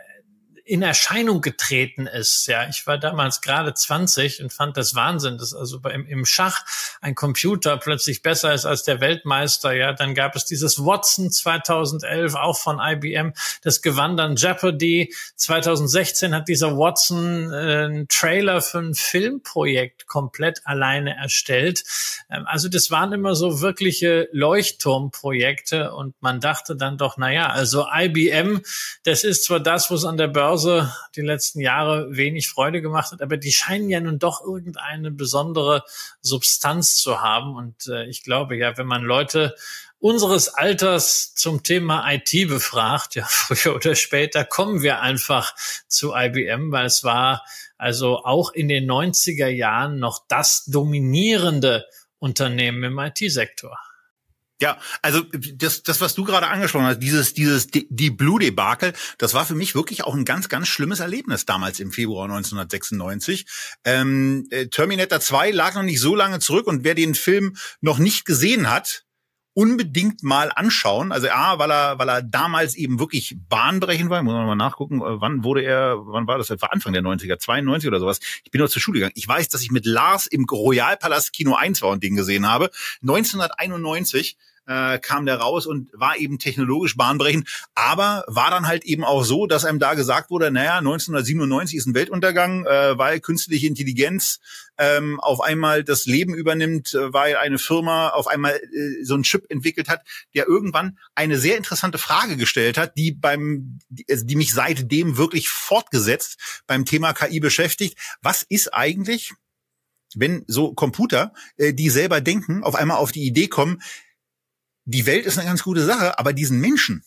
in Erscheinung getreten ist. Ja, ich war damals gerade 20 und fand das Wahnsinn, dass also im, im Schach ein Computer plötzlich besser ist als der Weltmeister. Ja, dann gab es dieses Watson 2011 auch von IBM. Das gewann dann Jeopardy. 2016 hat dieser Watson äh, einen Trailer für ein Filmprojekt komplett alleine erstellt. Ähm, also das waren immer so wirkliche Leuchtturmprojekte und man dachte dann doch, na ja, also IBM, das ist zwar das, was an der Börse Börse die letzten Jahre wenig Freude gemacht hat, aber die scheinen ja nun doch irgendeine besondere Substanz zu haben. Und äh, ich glaube ja, wenn man Leute unseres Alters zum Thema IT befragt, ja, *laughs* früher oder später kommen wir einfach zu IBM, weil es war also auch in den 90er Jahren noch das dominierende Unternehmen im IT-Sektor. Ja, also das, das, was du gerade angesprochen hast, dieses, dieses die Blue-Debakel, das war für mich wirklich auch ein ganz, ganz schlimmes Erlebnis damals im Februar 1996. Ähm, äh, Terminator 2 lag noch nicht so lange zurück und wer den Film noch nicht gesehen hat, unbedingt mal anschauen. Also A, weil er, weil er damals eben wirklich bahnbrechend war. Muss mal nachgucken, äh, wann wurde er, wann war das? Das war Anfang der 90er, 92 oder sowas. Ich bin noch zur Schule gegangen. Ich weiß, dass ich mit Lars im Royalpalast Kino 1 war und den gesehen habe. 1991 äh, kam der raus und war eben technologisch bahnbrechend, aber war dann halt eben auch so, dass einem da gesagt wurde, naja, 1997 ist ein Weltuntergang, äh, weil künstliche Intelligenz ähm, auf einmal das Leben übernimmt, äh, weil eine Firma auf einmal äh, so einen Chip entwickelt hat, der irgendwann eine sehr interessante Frage gestellt hat, die beim, die, also die mich seitdem wirklich fortgesetzt beim Thema KI beschäftigt. Was ist eigentlich, wenn so Computer, äh, die selber denken, auf einmal auf die Idee kommen, die Welt ist eine ganz gute Sache, aber diesen Menschen,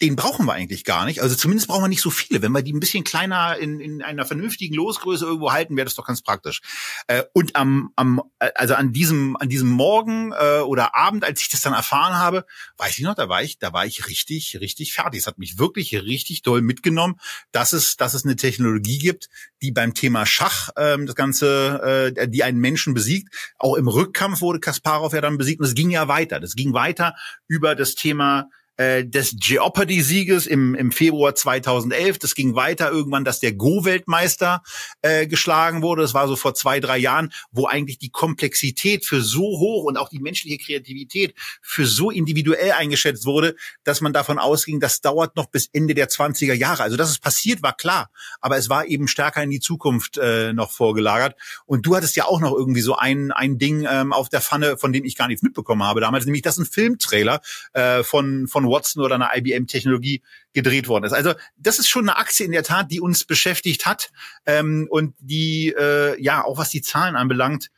den brauchen wir eigentlich gar nicht. Also zumindest brauchen wir nicht so viele. Wenn wir die ein bisschen kleiner in, in einer vernünftigen Losgröße irgendwo halten, wäre das doch ganz praktisch. Äh, und am, am, also an diesem, an diesem Morgen äh, oder Abend, als ich das dann erfahren habe, weiß ich noch, da war ich, da war ich richtig, richtig fertig. Es hat mich wirklich richtig doll mitgenommen, dass es, dass es eine Technologie gibt, die beim Thema Schach ähm, das Ganze, äh, die einen Menschen besiegt. Auch im Rückkampf wurde Kasparov ja dann besiegt und es ging ja weiter. Das ging weiter über das Thema äh, des Jeopardy-Sieges im, im Februar 2011. Das ging weiter irgendwann, dass der Go-Weltmeister äh, geschlagen wurde. Das war so vor zwei, drei Jahren, wo eigentlich die Komplexität für so hoch und auch die menschliche Kreativität für so individuell eingeschätzt wurde, dass man davon ausging, das dauert noch bis Ende der 20er Jahre. Also dass es passiert, war klar, aber es war eben stärker in die Zukunft äh, noch vorgelagert. Und du hattest ja auch noch irgendwie so ein, ein Ding ähm, auf der Pfanne, von dem ich gar nichts mitbekommen habe damals, nämlich das ein Filmtrailer äh, von, von Watson oder einer IBM-Technologie gedreht worden ist. Also das ist schon eine Aktie in der Tat, die uns beschäftigt hat ähm, und die äh, ja auch was die Zahlen anbelangt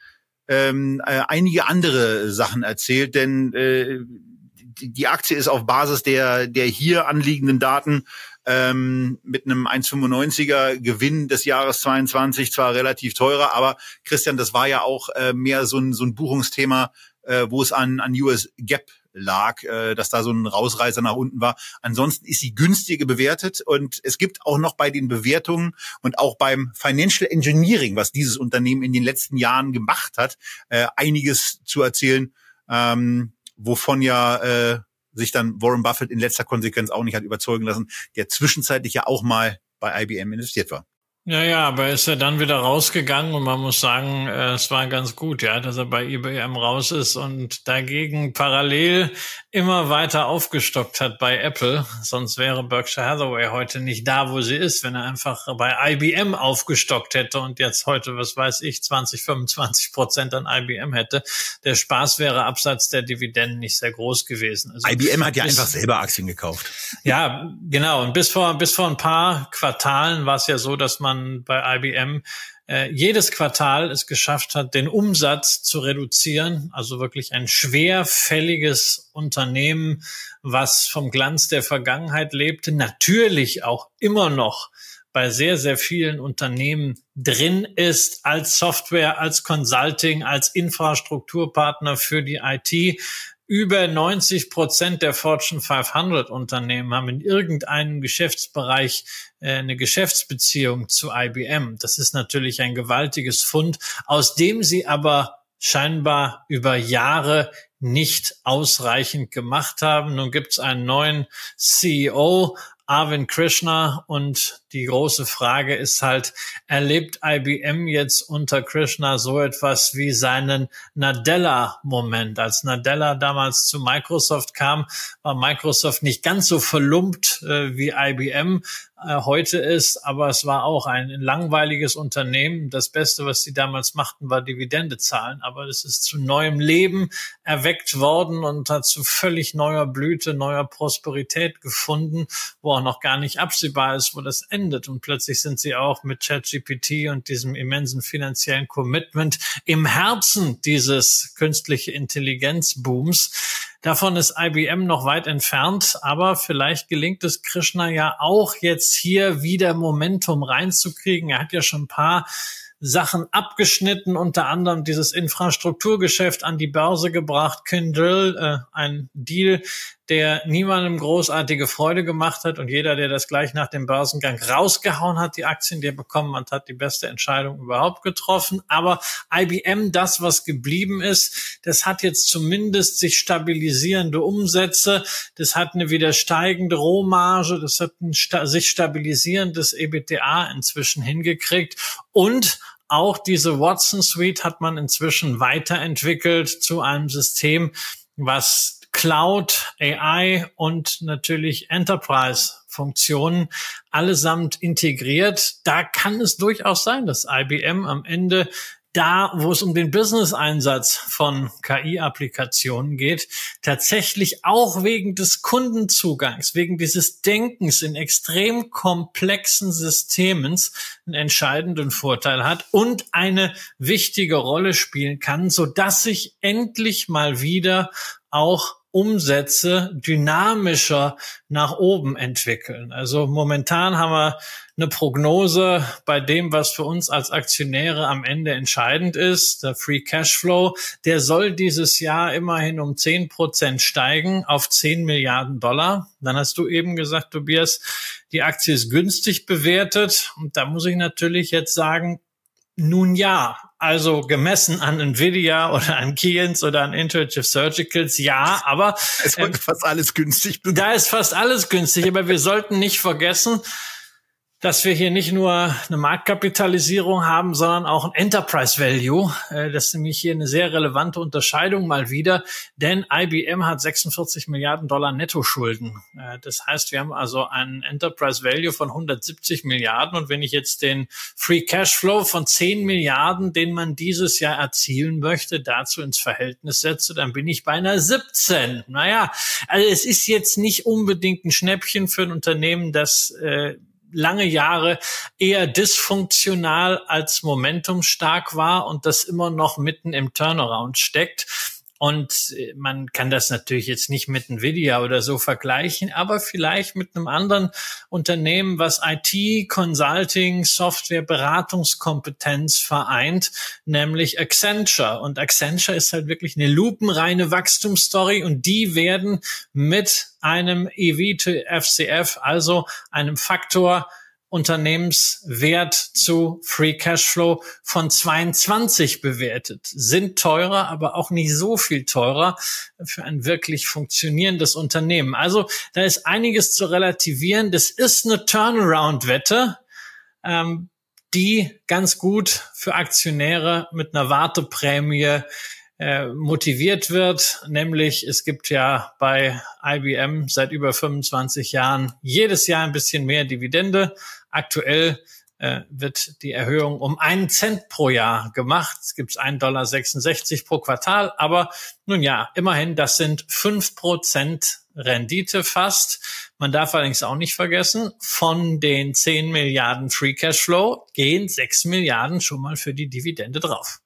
ähm, äh, einige andere Sachen erzählt, denn äh, die, die Aktie ist auf Basis der der hier anliegenden Daten ähm, mit einem 1,95er Gewinn des Jahres 22 zwar relativ teurer, aber Christian, das war ja auch äh, mehr so ein, so ein Buchungsthema, äh, wo es an, an US Gap lag, äh, dass da so ein Rausreißer nach unten war. Ansonsten ist sie günstige bewertet und es gibt auch noch bei den Bewertungen und auch beim Financial Engineering, was dieses Unternehmen in den letzten Jahren gemacht hat, äh, einiges zu erzählen, ähm, wovon ja äh, sich dann Warren Buffett in letzter Konsequenz auch nicht hat überzeugen lassen, der zwischenzeitlich ja auch mal bei IBM investiert war. Ja, ja, aber ist er dann wieder rausgegangen und man muss sagen, äh, es war ganz gut, ja, dass er bei IBM raus ist und dagegen parallel immer weiter aufgestockt hat bei Apple. Sonst wäre Berkshire Hathaway heute nicht da, wo sie ist, wenn er einfach bei IBM aufgestockt hätte und jetzt heute, was weiß ich, 20, 25 Prozent an IBM hätte. Der Spaß wäre abseits der Dividenden nicht sehr groß gewesen. Also IBM hat ja einfach selber Aktien gekauft. Ja, genau. Und bis vor, bis vor ein paar Quartalen war es ja so, dass man man bei IBM äh, jedes Quartal es geschafft hat, den Umsatz zu reduzieren. Also wirklich ein schwerfälliges Unternehmen, was vom Glanz der Vergangenheit lebte, natürlich auch immer noch bei sehr, sehr vielen Unternehmen drin ist als Software, als Consulting, als Infrastrukturpartner für die IT. Über 90 Prozent der Fortune 500 Unternehmen haben in irgendeinem Geschäftsbereich äh, eine Geschäftsbeziehung zu IBM. Das ist natürlich ein gewaltiges Fund, aus dem sie aber scheinbar über Jahre nicht ausreichend gemacht haben. Nun gibt es einen neuen CEO, Arvind Krishna. Und die große Frage ist halt, erlebt IBM jetzt unter Krishna so etwas wie seinen Nadella-Moment? Als Nadella damals zu Microsoft kam, war Microsoft nicht ganz so verlumpt äh, wie IBM, äh, heute ist, aber es war auch ein langweiliges Unternehmen. Das Beste, was sie damals machten, war Dividende zahlen, aber es ist zu neuem Leben erweckt worden und hat zu völlig neuer Blüte, neuer Prosperität gefunden, wo auch noch gar nicht absehbar ist, wo das endet. Und plötzlich sind sie auch mit ChatGPT und diesem immensen finanziellen Commitment im Herzen dieses künstliche Intelligenzbooms. Davon ist IBM noch weit entfernt, aber vielleicht gelingt es Krishna ja auch jetzt hier wieder Momentum reinzukriegen. Er hat ja schon ein paar Sachen abgeschnitten, unter anderem dieses Infrastrukturgeschäft an die Börse gebracht, Kindle, äh, ein Deal, der niemandem großartige Freude gemacht hat und jeder, der das gleich nach dem Börsengang rausgehauen hat, die Aktien, die er bekommen hat, hat die beste Entscheidung überhaupt getroffen. Aber IBM, das, was geblieben ist, das hat jetzt zumindest sich stabilisierende Umsätze, das hat eine wieder steigende Rohmarge, das hat ein sta sich stabilisierendes EBTA inzwischen hingekriegt. Und auch diese Watson Suite hat man inzwischen weiterentwickelt zu einem System, was Cloud, AI und natürlich Enterprise-Funktionen allesamt integriert. Da kann es durchaus sein, dass IBM am Ende da, wo es um den Business-Einsatz von KI-Applikationen geht, tatsächlich auch wegen des Kundenzugangs, wegen dieses Denkens in extrem komplexen Systemen einen entscheidenden Vorteil hat und eine wichtige Rolle spielen kann, so dass sich endlich mal wieder auch Umsätze dynamischer nach oben entwickeln. Also momentan haben wir eine Prognose bei dem, was für uns als Aktionäre am Ende entscheidend ist, der Free Cashflow, der soll dieses Jahr immerhin um 10 Prozent steigen auf 10 Milliarden Dollar. Dann hast du eben gesagt, Tobias, die Aktie ist günstig bewertet. Und da muss ich natürlich jetzt sagen, nun ja, also gemessen an Nvidia oder an Keyence oder an Intuitive Surgicals, ja, aber es wird ähm, fast alles günstig. Da ist fast alles günstig, aber wir sollten nicht vergessen, dass wir hier nicht nur eine Marktkapitalisierung haben, sondern auch ein Enterprise Value. Äh, das ist nämlich hier eine sehr relevante Unterscheidung mal wieder, denn IBM hat 46 Milliarden Dollar Nettoschulden. Äh, das heißt, wir haben also einen Enterprise Value von 170 Milliarden und wenn ich jetzt den Free Cashflow von 10 Milliarden, den man dieses Jahr erzielen möchte, dazu ins Verhältnis setze, dann bin ich bei einer 17. Naja, also es ist jetzt nicht unbedingt ein Schnäppchen für ein Unternehmen, das äh, lange Jahre eher dysfunktional als momentumstark war und das immer noch mitten im Turnaround steckt. Und äh, man kann das natürlich jetzt nicht mit Nvidia oder so vergleichen, aber vielleicht mit einem anderen Unternehmen, was IT, Consulting, Software, Beratungskompetenz vereint, nämlich Accenture. Und Accenture ist halt wirklich eine lupenreine Wachstumsstory und die werden mit einem EV to FCF, also einem Faktor Unternehmenswert zu Free Cashflow von 22 bewertet. Sind teurer, aber auch nicht so viel teurer für ein wirklich funktionierendes Unternehmen. Also da ist einiges zu relativieren. Das ist eine Turnaround-Wette. Ähm, die ganz gut für Aktionäre mit einer Warteprämie äh, motiviert wird, nämlich es gibt ja bei IBM seit über 25 Jahren jedes Jahr ein bisschen mehr Dividende. Aktuell äh, wird die Erhöhung um einen Cent pro Jahr gemacht. Es gibt 1,66 Dollar pro Quartal, aber nun ja, immerhin, das sind fünf Prozent Rendite fast. Man darf allerdings auch nicht vergessen, von den 10 Milliarden Free Cashflow gehen 6 Milliarden schon mal für die Dividende drauf.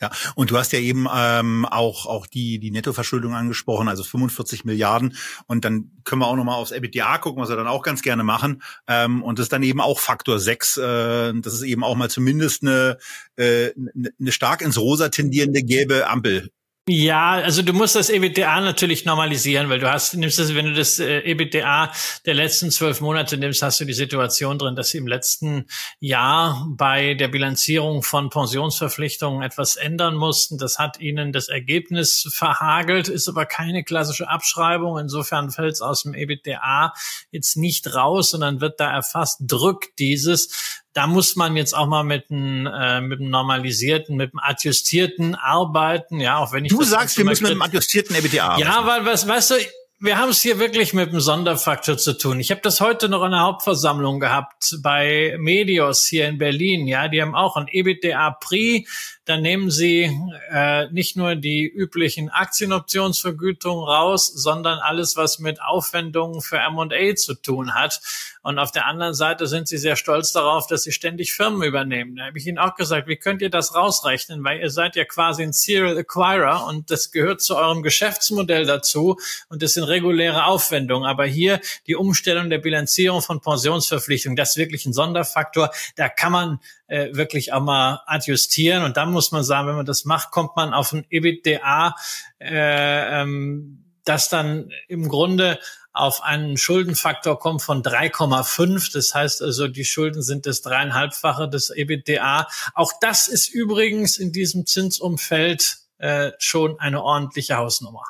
Ja, und du hast ja eben ähm, auch auch die die Nettoverschuldung angesprochen, also 45 Milliarden. Und dann können wir auch noch mal aufs EBITDA gucken, was wir dann auch ganz gerne machen. Ähm, und das ist dann eben auch Faktor 6. Äh, das ist eben auch mal zumindest eine, äh, eine stark ins Rosa tendierende gelbe Ampel ja, also du musst das EBITDA natürlich normalisieren, weil du hast, nimmst das, wenn du das äh, EBITDA der letzten zwölf Monate nimmst, hast du die Situation drin, dass sie im letzten Jahr bei der Bilanzierung von Pensionsverpflichtungen etwas ändern mussten. Das hat ihnen das Ergebnis verhagelt, ist aber keine klassische Abschreibung. Insofern fällt es aus dem EBITDA jetzt nicht raus, sondern wird da erfasst, drückt dieses da muss man jetzt auch mal mit einem, äh, mit einem normalisierten, mit einem adjustierten arbeiten, ja, auch wenn ich Du sagst, wir müssen mit einem adjustierten EBITDA arbeiten. Ja, weil was, weißt du, wir haben es hier wirklich mit einem Sonderfaktor zu tun. Ich habe das heute noch in der Hauptversammlung gehabt bei Medios hier in Berlin. Ja, die haben auch ein EBITDA Prix. Da nehmen sie äh, nicht nur die üblichen Aktienoptionsvergütungen raus, sondern alles, was mit Aufwendungen für M&A zu tun hat. Und auf der anderen Seite sind sie sehr stolz darauf, dass sie ständig Firmen übernehmen. Da habe ich ihnen auch gesagt, wie könnt ihr das rausrechnen? Weil ihr seid ja quasi ein Serial Acquirer und das gehört zu eurem Geschäftsmodell dazu und das sind reguläre Aufwendungen. Aber hier die Umstellung der Bilanzierung von Pensionsverpflichtungen, das ist wirklich ein Sonderfaktor. Da kann man äh, wirklich auch mal adjustieren. Und dann muss man sagen, wenn man das macht, kommt man auf ein EBITDA, äh, ähm, das dann im Grunde auf einen Schuldenfaktor kommt von 3,5. Das heißt also, die Schulden sind das dreieinhalbfache des EBITDA. Auch das ist übrigens in diesem Zinsumfeld äh, schon eine ordentliche Hausnummer.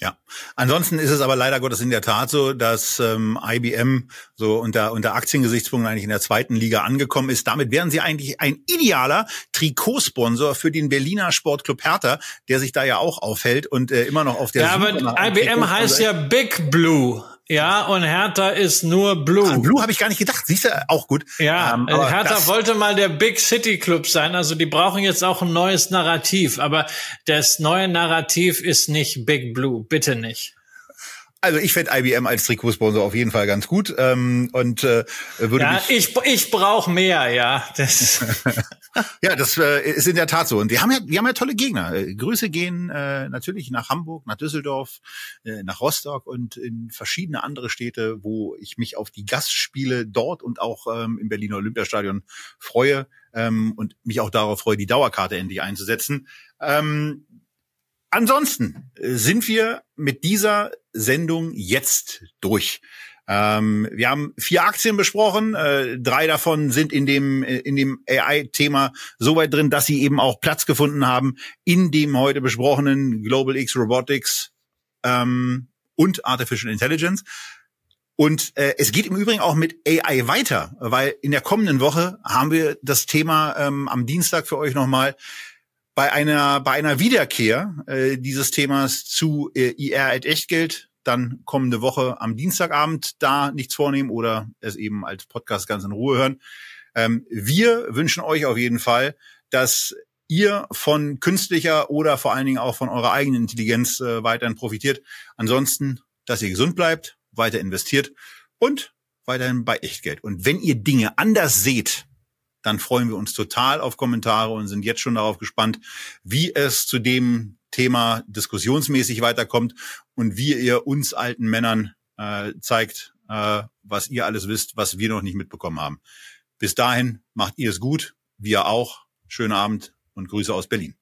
Ja, ansonsten ist es aber leider Gottes in der Tat so, dass ähm, IBM so unter unter Aktiengesichtspunkten eigentlich in der zweiten Liga angekommen ist. Damit wären sie eigentlich ein idealer Trikotsponsor für den Berliner Sportclub Hertha, der sich da ja auch aufhält und äh, immer noch auf der. Ja, Suche aber IBM heißt ja Big Blue. Ja, und Hertha ist nur Blue. An Blue habe ich gar nicht gedacht. Siehst du, auch gut. Ja, ähm, Hertha wollte mal der Big City Club sein. Also die brauchen jetzt auch ein neues Narrativ. Aber das neue Narrativ ist nicht Big Blue. Bitte nicht. Also ich fände IBM als Trikotsponsor auf jeden Fall ganz gut ähm, und äh, würde ja, ich ich brauche mehr, ja. Das *laughs* ja, das äh, ist in der Tat so. Und wir haben ja, wir haben ja tolle Gegner. Äh, Grüße gehen äh, natürlich nach Hamburg, nach Düsseldorf, äh, nach Rostock und in verschiedene andere Städte, wo ich mich auf die Gastspiele dort und auch ähm, im Berliner Olympiastadion freue ähm, und mich auch darauf freue, die Dauerkarte endlich einzusetzen. Ähm, Ansonsten äh, sind wir mit dieser Sendung jetzt durch. Ähm, wir haben vier Aktien besprochen. Äh, drei davon sind in dem, äh, in dem AI-Thema so weit drin, dass sie eben auch Platz gefunden haben in dem heute besprochenen Global X Robotics ähm, und Artificial Intelligence. Und äh, es geht im Übrigen auch mit AI weiter, weil in der kommenden Woche haben wir das Thema ähm, am Dienstag für euch nochmal bei einer bei einer Wiederkehr äh, dieses Themas zu äh, IR at Echtgeld dann kommende Woche am Dienstagabend da nichts vornehmen oder es eben als Podcast ganz in Ruhe hören. Ähm, wir wünschen euch auf jeden Fall, dass ihr von künstlicher oder vor allen Dingen auch von eurer eigenen Intelligenz äh, weiterhin profitiert. Ansonsten, dass ihr gesund bleibt, weiter investiert und weiterhin bei Echtgeld. Und wenn ihr Dinge anders seht, dann freuen wir uns total auf Kommentare und sind jetzt schon darauf gespannt, wie es zu dem Thema diskussionsmäßig weiterkommt und wie ihr uns alten Männern äh, zeigt, äh, was ihr alles wisst, was wir noch nicht mitbekommen haben. Bis dahin macht ihr es gut, wir auch. Schönen Abend und Grüße aus Berlin.